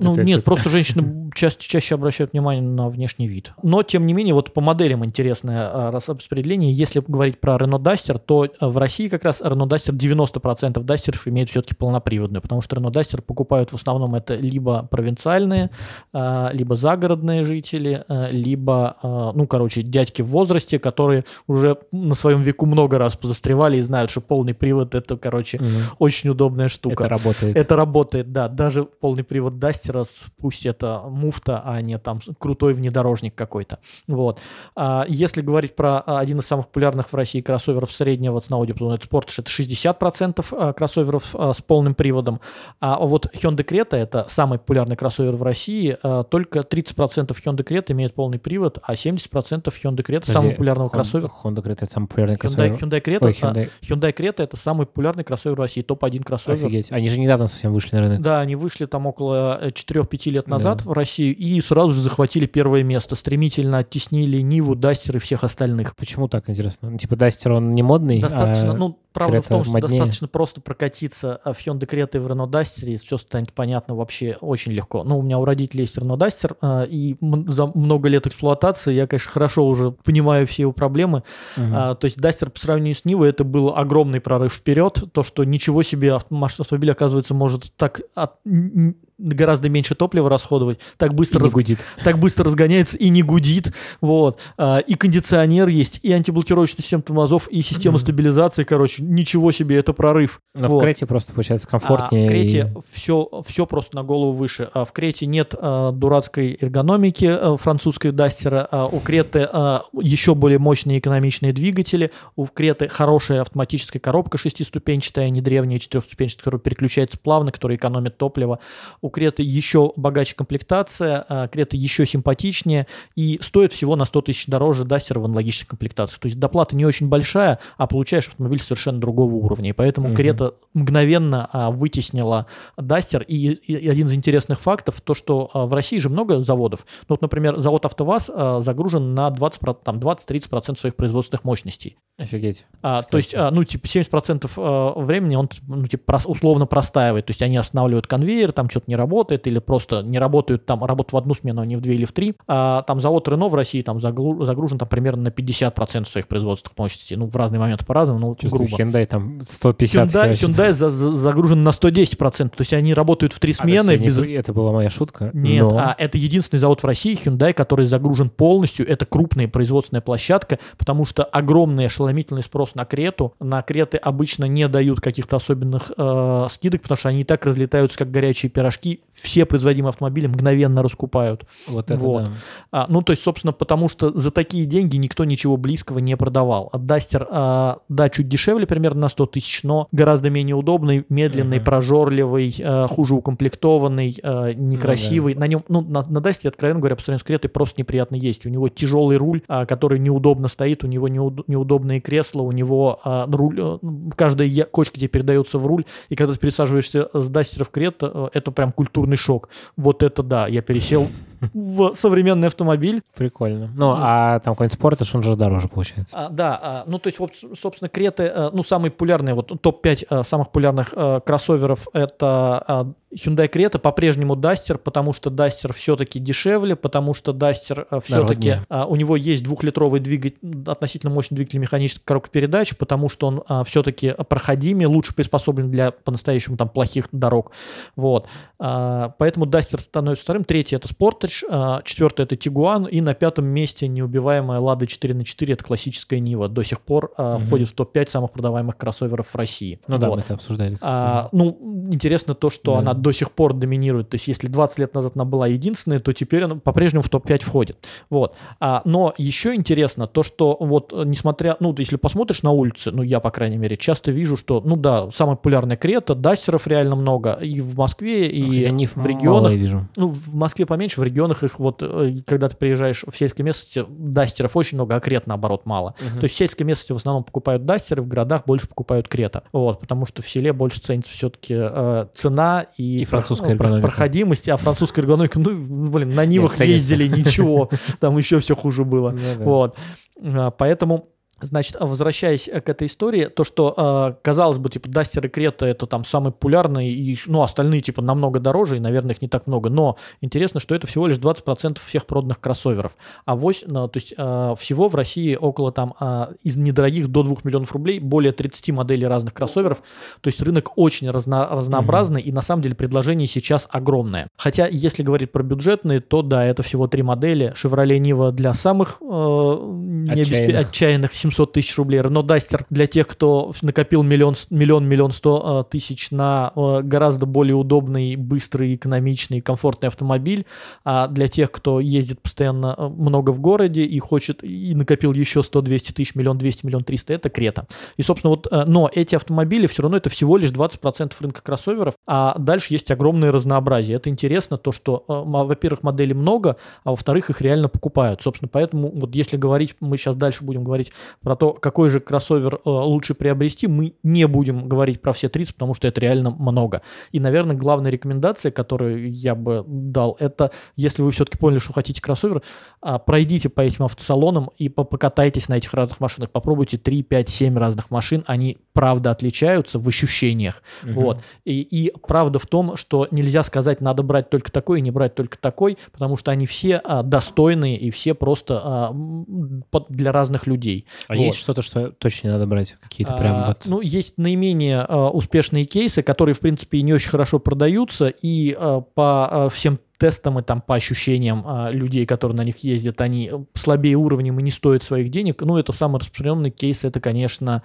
Ну, Это- нет, это- просто женщины чаще, чаще обращают внимание на внешний вид. Но, тем не менее, вот по моделям интересное а, распределение. Если говорить про Renault Duster, то а, в России как раз Renault Duster 90% дастеров имеют все-таки полноприводную, потому что Renault Duster покупают в основном это либо провинциальные, а, либо загородные жители, а, либо, а, ну, короче, дядьки в возрасте, которые уже на своем веку много раз позастревали и знают, что полный привод это, короче, Мгм. очень удобная штука. Это работает. Это работает, да. Даже полный привод Дастера, пусть это муфта, а не там крутой внедорожник какой-то. Вот. А если говорить про а, один из самых популярных в России кроссоверов среднего ценового диапазона, это Sportage, это 60% а, кроссоверов а, с полным приводом. А вот Hyundai Creta, это самый популярный кроссовер в России, только 30% Hyundai Creta имеет полный привод, а 70% Hyundai Creta, популярного Honda- кроссовера. Honda Creta это самый популярный Hyundai, кроссовер. Hyundai Creta, Ой, Hyundai. Hyundai Creta это самый популярный кроссовер в России, топ-1 кроссовер. Офигеть. Они же недавно совсем вышли на рынок. Да, они вышли там около э, 4-5 лет назад Да. в Россию и сразу же захватили первое место. Стремительно оттеснили Ниву, Дастер и всех остальных. Почему так интересно? Ну, типа, Дастер, он не модный, Достаточно, а ну, правда в том, что моднее. достаточно просто прокатиться а, в Hyundai Creta и в Renault Duster, и все станет понятно вообще очень легко. Ну, у меня у родителей есть Renault Duster, а, и за много лет эксплуатации я, конечно, хорошо уже понимаю все его проблемы. Мгм. А, то есть Duster по сравнению с Нивой это был огромный прорыв вперед. То, что ничего себе автомобиль, оказывается, может так от- гораздо меньше топлива расходовать, так быстро, раз- гудит. так быстро разгоняется и не гудит. Вот. А, и кондиционер есть, и антиблокировочная система тормозов, и система Мгм. стабилизации. Короче, ничего себе, это прорыв. Но Вот. в Крете просто получается комфортнее. А в Крете и- все, все просто на голову выше. А в Крете нет а, дурацкой эргономики а, французской Дастера. А у Креты а, еще более мощные экономичные двигатели. У Креты хорошая автоматическая коробка шестиступенчатая, а не древняя четырехступенчатая, которая переключается плавно, которая экономит топливо. У Креты еще богаче комплектация, а Крета еще симпатичнее и стоит всего на 100 тысяч дороже Дастера в аналогичной комплектации. То есть доплата не очень большая, а получаешь автомобиль совершенно другого уровня. И поэтому Мгм. Крета мгновенно а, вытеснила Дастер. И, один из интересных фактов, то, что а, в России же много заводов. Ну, вот, например, завод АвтоВАЗ а, загружен на 20, про- там, 20-30% своих производственных мощностей. Офигеть. А, то есть, а, ну, типа, 70% а, времени он, ну, типа, условно простаивает. То есть, они останавливают конвейер, там что-то не работает, или просто не работают, там, работают в одну смену, а не в две или в три. А, там завод Рено в России там загружен там примерно на 50% своих производственных мощностей. Ну, в разные моменты по-разному, но Чувствую, грубо. Hyundai там 150 Hyundai, Hyundai за- за- загружен на 110%. То есть, они работают в три А, смены. не без... при- Это была моя шутка. Нет, но- а это единственный завод в России, Hyundai, который загружен полностью. Это крупная производственная площадка, потому что огромный ошеломительный спрос на Крету. На Креты обычно не дают каких-то особенных э, скидок, потому что они и так разлетаются, как горячие пирожки. Все производимые автомобили мгновенно раскупают. Вот это Вот. да. А, ну, то есть, собственно, потому что за такие деньги никто ничего близкого не продавал. А Дастер, а, да, чуть дешевле, примерно на 100 тысяч, но гораздо менее удобный, медленный, Мгм. прожорливый, а, хуже укомплектованный, а, некрасивый. Ну На нем, ну, на, на Дастере, откровенно говоря, по сравнению с Кретой, просто неприятно есть. У него тяжелый руль, а, который неудобно стоит, у него неуд- неудобные кресла, у него а, руль, э, каждая кочка тебе передается в руль, и когда ты пересаживаешься с Дастера в Крета, э, это прям культурный шок. Вот это да, я пересел в современный автомобиль. Прикольно. Ну, а там какой-нибудь Sportage, он же дороже получается. А, да, а, ну то есть, вот, собственно, Креты, а, ну самые популярные, вот топ-5 а, самых популярных а, кроссоверов это а, Hyundai Creta, по-прежнему Duster, потому что Duster все-таки дешевле, потому что Duster а, все-таки а, у него есть двухлитровый двигатель, относительно мощный двигатель механической коробки передач, потому что он а, все-таки проходимее, лучше приспособлен для по-настоящему там плохих дорог. Вот. А, поэтому Duster становится вторым. Третий это Sportage, а, четвертый это Tiguan, и на пятом месте неубиваемая Lada 4 на 4 это классическая Нива. До сих пор угу. входит в топ-5 самых продаваемых кроссоверов в России. Ну вот. да, мы это обсуждали. А, ну, интересно то, что да. она до сих пор доминирует. То есть, если 20 лет назад она была единственной, то теперь она по-прежнему в топ-5 входит. Вот. А, но еще интересно то, что вот несмотря, ну, если посмотришь на улице, ну, я, по крайней мере, часто вижу, что, ну да, самая популярная Крета, дастеров реально много и в Москве, и ну, в регионах. Ну, в Москве поменьше, в регионах их вот, э, когда ты приезжаешь в сельской местности, дастеров очень много, а крет, наоборот, мало. Угу. То есть в сельской местности в основном покупают дастеры, в городах больше покупают крета. Вот, потому что в селе больше ценится все-таки э, цена и, и французская эргономика. проходимость, а французская эргономика, ну, блин, на Нивах ездили, ничего, там еще все хуже было. Вот. А, поэтому Значит, а возвращаясь э, к этой истории, то, что, э, казалось бы, типа, Дастер и Крета это там самые популярные, и, ну, остальные, типа, намного дороже, и, наверное, их не так много, но интересно, что это всего лишь 20% всех проданных кроссоверов, а 8, ну, то есть э, всего в России около там из недорогих до 2 миллионов рублей более 30 моделей разных кроссоверов, то есть рынок очень разно, разнообразный, mm-hmm. и на самом деле предложение сейчас огромное. Хотя, если говорить про бюджетные, то да, это всего три модели, Chevrolet Niva для самых э, отчаянных. отчаянных 700 тысяч рублей. Renault Duster для тех, кто накопил миллион, миллион, миллион сто э, тысяч на э, гораздо более удобный, быстрый, экономичный, комфортный автомобиль. А для тех, кто ездит постоянно э, много в городе и хочет, и накопил еще 100-200 тысяч, миллион 200, миллион 300, это Крета. И, собственно, вот, но эти автомобили все равно это всего лишь 20% рынка кроссоверов, а дальше есть огромное разнообразие. Это интересно, то, что, во-первых, моделей много, а во-вторых, их реально покупают. Собственно, поэтому вот если говорить, мы сейчас дальше будем говорить про то, какой же кроссовер э, лучше приобрести, мы не будем говорить про все 30, потому что это реально много. И, наверное, главная рекомендация, которую я бы дал, это, если вы все-таки поняли, что хотите кроссовер, э, пройдите по этим автосалонам и покатайтесь на этих разных машинах. Попробуйте 3, 5, 7 разных машин. Они, правда, отличаются в ощущениях. Угу. Вот. И, и правда в том, что нельзя сказать, надо брать только такой и не брать только такой, потому что они все а, достойные и все просто а, для разных людей. А вот. есть что-то, что точно надо брать? Какие-то прям а, вот... Ну, есть наименее а, успешные кейсы, которые, в принципе, не очень хорошо продаются, и а, по а, всем тестам и там по ощущениям а, людей, которые на них ездят, они слабее уровнем и не стоят своих денег. Ну, это самый распространенный кейс, это, конечно,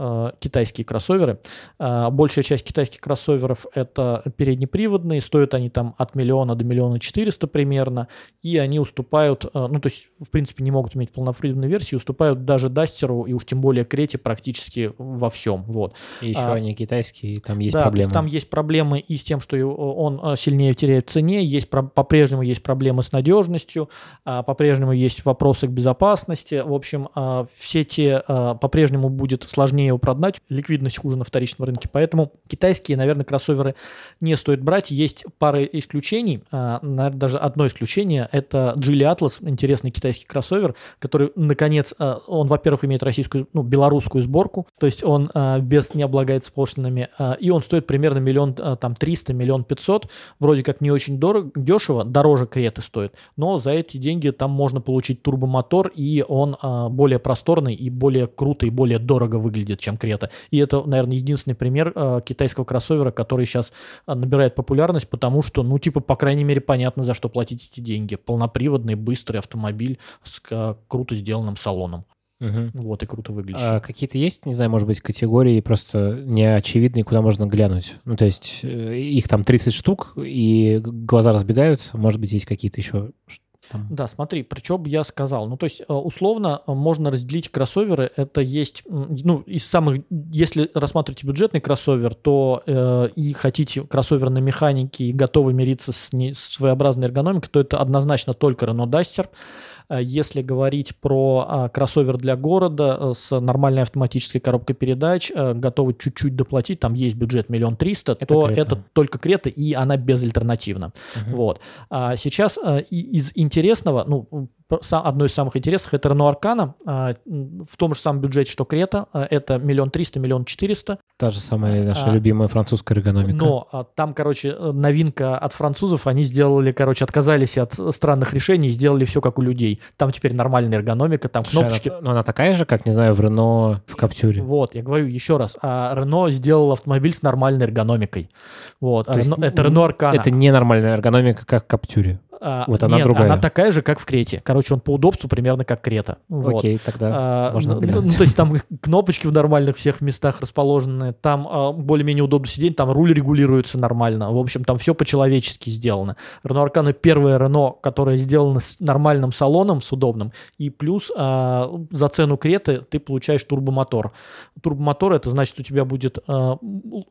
а, китайские кроссоверы. А, большая часть китайских кроссоверов это переднеприводные, стоят они там от миллиона до миллиона четыреста примерно, и они уступают, а, ну, то есть, в принципе, не могут иметь полноприводные версии, уступают даже Дастеру и уж тем более Крете практически во всем. Вот. И еще а, они китайские, там есть да, проблемы. там есть проблемы и с тем, что он сильнее теряет в цене, есть есть по-прежнему есть проблемы с надежностью, а, по-прежнему есть вопросы к безопасности. В общем, а, все те а, по-прежнему будет сложнее его продать, ликвидность хуже на вторичном рынке, поэтому китайские, наверное, кроссоверы не стоит брать. Есть пары исключений, наверное, даже одно исключение, это Geely Atlas, интересный китайский кроссовер, который, наконец, он, во-первых, имеет российскую, ну, белорусскую сборку, то есть он без не облагается пошлинами, и он стоит примерно миллион, там, триста, миллион пятьсот, вроде как не очень дорого, дешево, дороже Креты стоит, но за эти деньги там можно получить турбомотор, и он а, более просторный и более круто и более дорого выглядит, чем Крета. И это, наверное, единственный пример а, китайского кроссовера, который сейчас а, набирает популярность, потому что, ну, типа, по крайней мере, понятно, за что платить эти деньги. Полноприводный, быстрый автомобиль с а, круто сделанным салоном. Угу. Вот, и круто выглядит. А какие-то есть, не знаю, может быть, категории просто неочевидные, куда можно глянуть? Ну, то есть э, их там 30 штук, и глаза разбегаются. Может быть, есть какие-то еще там. Да, смотри, причем я сказал, ну то есть э, условно э, можно разделить кроссоверы, это есть, ну из самых, если рассматриваете бюджетный кроссовер, то э, и хотите кроссовер на механике и готовы мириться с, не, с своеобразной эргономикой, то это однозначно только Renault Duster, Если говорить про кроссовер для города с нормальной автоматической коробкой передач, готовы чуть-чуть доплатить, там есть бюджет миллион триста, то Крета. это только Крета, и она безальтернативна. Угу. Вот. А сейчас из интересного, ну, одно из самых интересных, это Renault Arcana а, в том же самом бюджете, что Крета, а, это миллион триста, миллион четыреста. Та же самая наша а, любимая французская эргономика. Но там, короче, новинка от французов, они сделали, короче, отказались от странных решений и сделали все как у людей. Там теперь нормальная эргономика, там Слушай, кнопочки. Она, но она такая же, как, не знаю, в Renault в Каптюре. Вот, я говорю еще раз, а Renault сделал автомобиль с нормальной эргономикой. Вот, а Renault, это Renault Arcana. Это не нормальная эргономика, как в Каптюре. А, вот она Нет, другая. она такая же, как в Крете. Короче, он по удобству примерно как Крета. Окей, вот. тогда а, можно ну, ну, То есть там кнопочки в нормальных всех местах расположены, там а, более-менее удобно сидеть, там руль регулируется нормально. В общем, там все по-человечески сделано. Renault Arcana первая Renault, которая сделана с нормальным салоном, с удобным, и плюс а, за цену Креты ты получаешь турбомотор. Турбомотор это значит, у тебя будет а,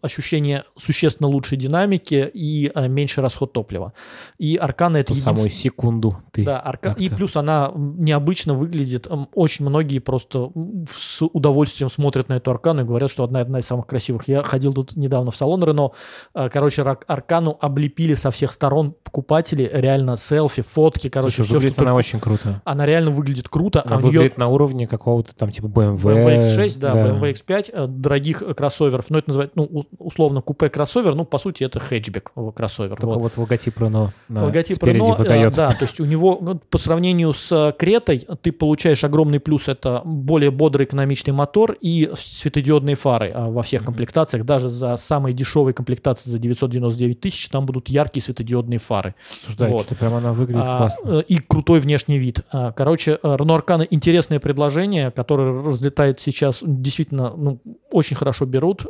ощущение существенно лучшей динамики и а, меньше расход топлива. И Аркана это самую секунду ты. Да, арка... и плюс она необычно выглядит. Очень многие просто с удовольствием смотрят на эту аркану и говорят, что одна, одна из самых красивых. Я ходил тут недавно в салон Рено. А, короче, аркану облепили со всех сторон покупатели. Реально селфи, фотки. Короче, Слушай, все, выглядит что она только... очень круто. Она реально выглядит круто. Она а выглядит нее... на уровне какого-то там типа BMW. BMW X6, да, да, BMW X5, э, дорогих кроссоверов. Но это называется, ну, условно, купе кроссовер. Ну, по сути, это хэтчбек кроссовер. Только вот, вот логотип на логотип спереди Renault, выдает. Да, то есть у него ну, по сравнению с э, Кретой ты получаешь огромный плюс. Это более бодрый экономичный мотор и светодиодные фары а, во всех комплектациях. Даже за самые дешевые комплектации за 999 тысяч там будут яркие светодиодные фары. Слушай, вот. что прям она выглядит а, классно. Э, и крутой внешний вид. А, короче, э, Renault Arcana интересное предложение, которое разлетает сейчас действительно ну, очень хорошо берут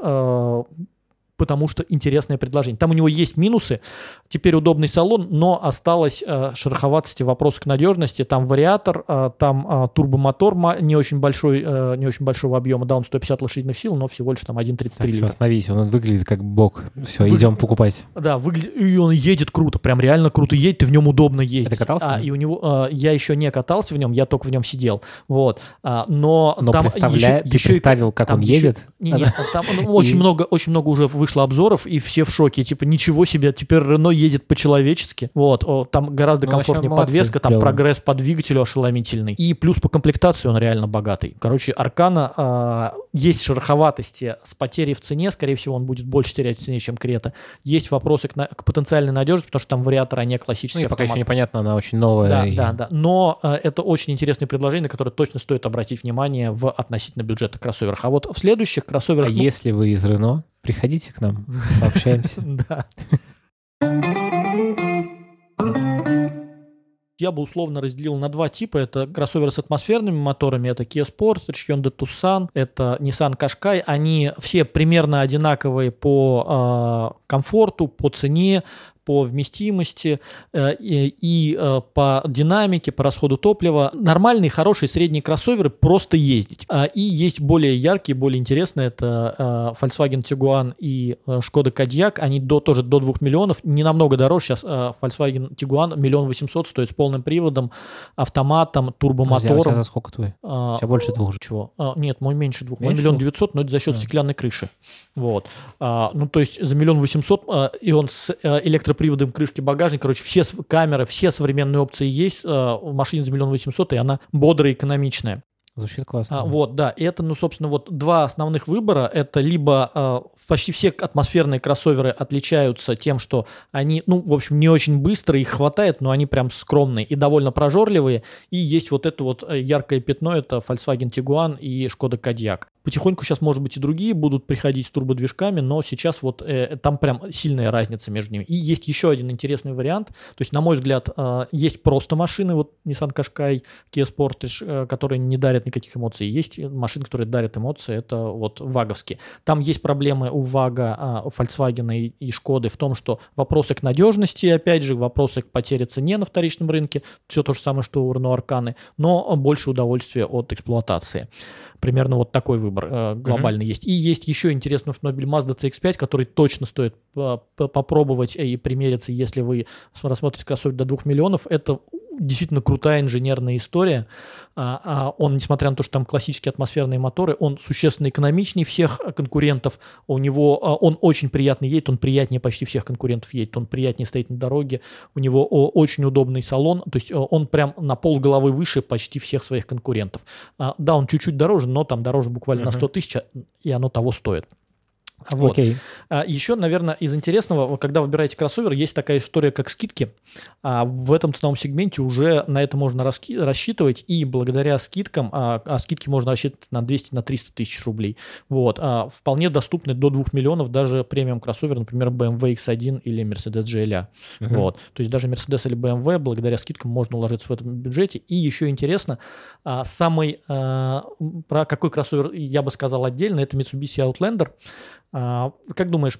потому что интересное предложение. Там у него есть минусы, теперь удобный салон, но осталось э, шероховатости, вопрос к надежности. Там вариатор, э, там э, турбомотор не очень большой, э, не очень большого объема, да, он 150 лошадиных сил, но всего лишь там 1.33 литра. Остановись, он выглядит как бок. Все, Вы... идем покупать. Да, выглядит, и он едет круто, прям реально круто едет, и в нем удобно ездить. Ты катался? А, и у него, э, я еще не катался в нем, я только в нем сидел, вот. А, но, но там представля... еще, ты еще представил, как он еще... едет? Не, не, там очень много, очень много уже вышло обзоров, и все в шоке. Типа, ничего себе, теперь Рено едет по-человечески. Вот, о, там гораздо ну, комфортнее подвеска, там клево. прогресс по двигателю ошеломительный. И плюс по комплектации он реально богатый. Короче, Аркана э, есть шероховатости с потерей в цене, скорее всего, он будет больше терять в цене, чем Крета. Есть вопросы к, на, к потенциальной надежности, потому что там вариатор, а не классический ну, пока еще непонятно, она очень новая. Да, и... да, да. Но э, это очень интересное предложение, на которое точно стоит обратить внимание в относительно бюджета кроссоверах. А вот в следующих кроссоверах... А ну... если вы из Рено, Приходите к нам, пообщаемся. Да. Я бы условно разделил на два типа. Это кроссоверы с атмосферными моторами. Это Kia Sportage, Hyundai Tucson, это Nissan Qashqai. Они все примерно одинаковые по э, комфорту, по цене, по вместимости э, и, э, по динамике, по расходу топлива. Нормальные, хорошие средние кроссоверы просто ездить. А, и есть более яркие, более интересные. Это э, Volkswagen Tiguan и Skoda Kodiaq. Они до, тоже до 2 миллионов. Не намного дороже. Сейчас Volkswagen Tiguan миллион восемьсот стоит с полным приводом, автоматом, турбомотором. Подожди, а сколько твой? А, у тебя больше двух же. Чего? А, нет, мой меньше двух. Меньше мой миллион девятьсот, но это за счет а. стеклянной крыши. Вот. А, ну, то есть за миллион восемьсот, и он с электро приводом крышки багажника. Короче, все камеры, все современные опции есть в машине за миллион восемьсот, и она бодрая и экономичная. Звучит классно. А, вот, да. И это, ну, собственно, вот два основных выбора. Это либо э, почти все атмосферные кроссоверы отличаются тем, что они, ну, в общем, не очень быстрые, их хватает, но они прям скромные и довольно прожорливые. И есть вот это вот э, яркое пятно, это Volkswagen Tiguan и Skoda Kodiaq. Потихоньку сейчас, может быть, и другие будут приходить с турбодвижками, но сейчас вот э, там прям сильная разница между ними. И есть еще один интересный вариант. То есть, на мой взгляд, э, есть просто машины, вот Nissan Qashqai, Kia Sportage, э, которые не дарят никаких эмоций. Есть машины, которые дарят эмоции, это вот ваговские. Там есть проблемы у Вага, э, Volkswagen и, Шкоды в том, что вопросы к надежности, опять же, вопросы к потере цене на вторичном рынке, все то же самое, что у Renault Arcana, но больше удовольствия от эксплуатации. Примерно вот такой выбор э, глобальный mm-hmm. есть. И есть еще интересный автомобиль Mazda CX-5, который точно стоит э, попробовать и примериться, если вы рассмотрите кроссовер до 2 миллионов. Это действительно крутая инженерная история. А, а он, несмотря на то, что там классические атмосферные моторы, он существенно экономичнее всех конкурентов. У него а, он очень приятный едет, он приятнее почти всех конкурентов едет, он приятнее стоит на дороге. У него очень удобный салон, то есть он прям на пол головы выше почти всех своих конкурентов. Да, он чуть-чуть дороже, но там дороже буквально uh-huh. на 100 тысяч, и оно того стоит. Вот. Okay. А, еще, наверное, из интересного, когда выбираете кроссовер, есть такая история, как скидки. А в этом ценовом сегменте уже на это можно раски- рассчитывать, и благодаря скидкам, а, а скидки можно рассчитывать на 200-300 на тысяч рублей. Вот. А вполне доступны до 2 миллионов даже премиум кроссовер, например, BMW X1 или Mercedes GLA. Uh-huh. Вот. То есть даже Mercedes или BMW благодаря скидкам можно уложиться в этом бюджете. И еще интересно, а, самый, а, про какой кроссовер я бы сказал отдельно, это Mitsubishi Outlander. А, как думаешь,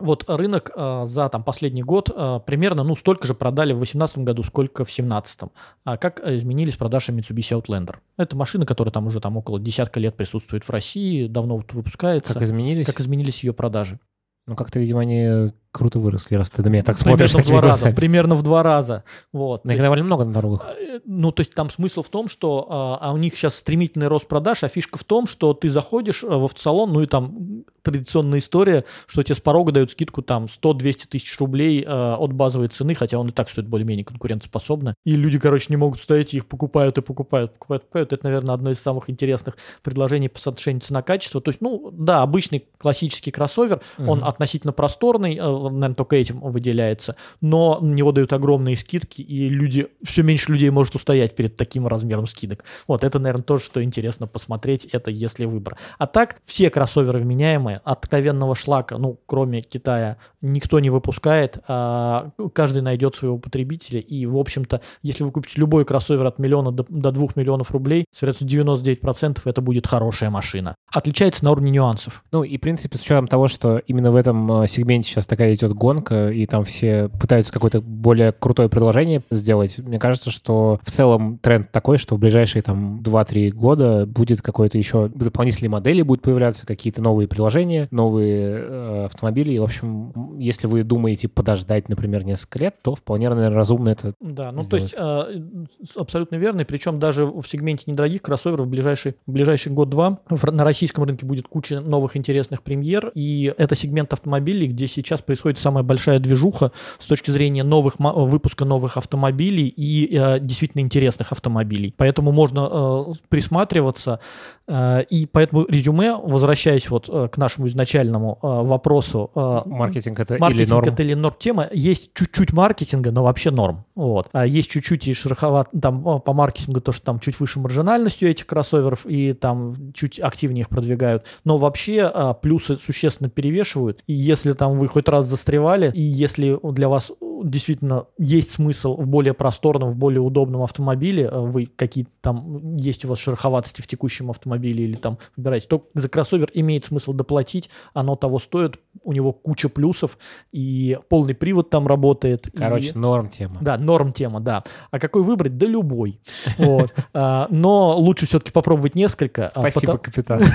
вот рынок а, за там, последний год а, примерно ну, столько же продали в 2018 году, сколько в 2017. А как изменились продажи Mitsubishi Outlander? Это машина, которая там уже там, около десятка лет присутствует в России, давно выпускается. Как изменились? Как изменились ее продажи? Ну, как-то, видимо, они круто выросли, раз ты на меня так примерно смотришь. В два раза, примерно в два раза. Вот. Но их довольно много на дорогах. Э, ну, то есть там смысл в том, что а, а у них сейчас стремительный рост продаж, а фишка в том, что ты заходишь в автосалон, ну и там традиционная история, что тебе с порога дают скидку там 100-200 тысяч рублей э, от базовой цены, хотя он и так стоит более-менее конкурентоспособно. И люди, короче, не могут стоять, их покупают и покупают, покупают, покупают. Это, наверное, одно из самых интересных предложений по соотношению цена-качество. То есть, ну, да, обычный классический кроссовер, угу. он относительно просторный, э, наверное, только этим выделяется, но на него дают огромные скидки, и люди, все меньше людей может устоять перед таким размером скидок. Вот, это, наверное, то, что интересно посмотреть, это если выбор. А так, все кроссоверы вменяемые, откровенного шлака, ну, кроме Китая, никто не выпускает, а каждый найдет своего потребителя, и, в общем-то, если вы купите любой кроссовер от миллиона до, до 2 миллионов рублей, с вероятностью 99% это будет хорошая машина. Отличается на уровне нюансов. Ну, и, в принципе, с учетом того, что именно в этом э, сегменте сейчас такая идет гонка, и там все пытаются какое-то более крутое предложение сделать, мне кажется, что в целом тренд такой, что в ближайшие там 2-3 года будет какой-то еще дополнительные модели будут появляться, какие-то новые приложения, новые э, автомобили. И, в общем, если вы думаете подождать, например, несколько лет, то вполне, наверное, разумно это Да, ну сделать. то есть э, абсолютно верно. Причем даже в сегменте недорогих кроссоверов в ближайший, в ближайший год-два на российском рынке будет куча новых интересных премьер. И это сегмент автомобилей, где сейчас происходит самая большая движуха с точки зрения новых выпуска новых автомобилей и э, действительно интересных автомобилей. Поэтому можно э, присматриваться. Э, и поэтому резюме, возвращаясь вот э, к нашему изначальному э, вопросу. Э, маркетинг это маркетинг или норм? это или норм тема. Есть чуть-чуть маркетинга, но вообще норм. Вот. А есть чуть-чуть и шероховат там э, по маркетингу то, что там чуть выше маржинальностью этих кроссоверов и там чуть активнее их продвигают. Но вообще э, плюсы существенно перевешивают. И если там вы хоть раз застревали, и если для вас действительно есть смысл в более просторном, в более удобном автомобиле, э, вы какие-то там, есть у вас шероховатости в текущем автомобиле или там выбираете, то за кроссовер имеет смысл доплатить, оно того стоит, у него куча плюсов, и полный привод там работает. Короче, и... норм тема. Да, норм тема, да. А какой выбрать? Да любой. Вот. А, но лучше все-таки попробовать несколько. А Спасибо, капитан.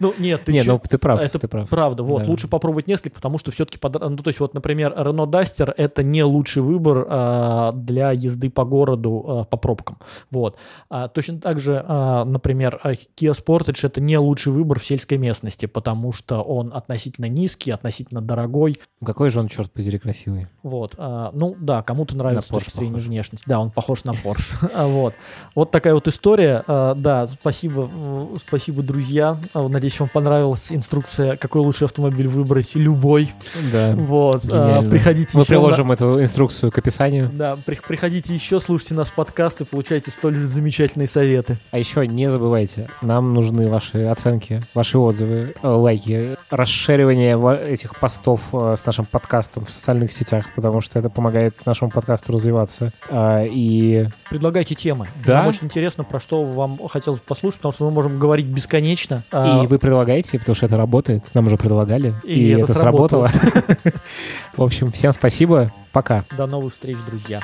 Ну, нет, ты Не, ну ты прав, Это правда, вот. Лучше попробовать несколько, потому что все-таки, ну, то есть вот, например, Renault Duster — это не лучший выбор для езды по городу по пробкам. Вот. Точно так же, например, Kia Sportage — это не лучший выбор в сельской местности, потому что он относительно низкий, относительно дорогой. Какой же он, черт подери, красивый. Вот. А, ну да, кому-то нравится на с точки зрения внешности. Да, он похож на Porsche. А, вот. Вот такая вот история. А, да, спасибо, спасибо, друзья. Надеюсь, вам понравилась инструкция, какой лучший автомобиль выбрать. Любой. Да. Вот. Приходите Мы приложим эту инструкцию к описанию. Да, приходите еще, слушайте нас подкасты, получайте столь же замечательные советы. А еще не забывайте, нам нужны ваши оценки, ваши отзывы, лайки, расширивание этих постов э, с нашим подкастом в социальных сетях, потому что это помогает нашему подкасту развиваться. А, и... Предлагайте темы. Да? Нам очень интересно, про что вам хотелось бы послушать, потому что мы можем говорить бесконечно. А и вы предлагаете, потому что это работает. Нам уже предлагали. И, и это, это сработало. В общем, всем спасибо. Пока. До новых встреч, друзья.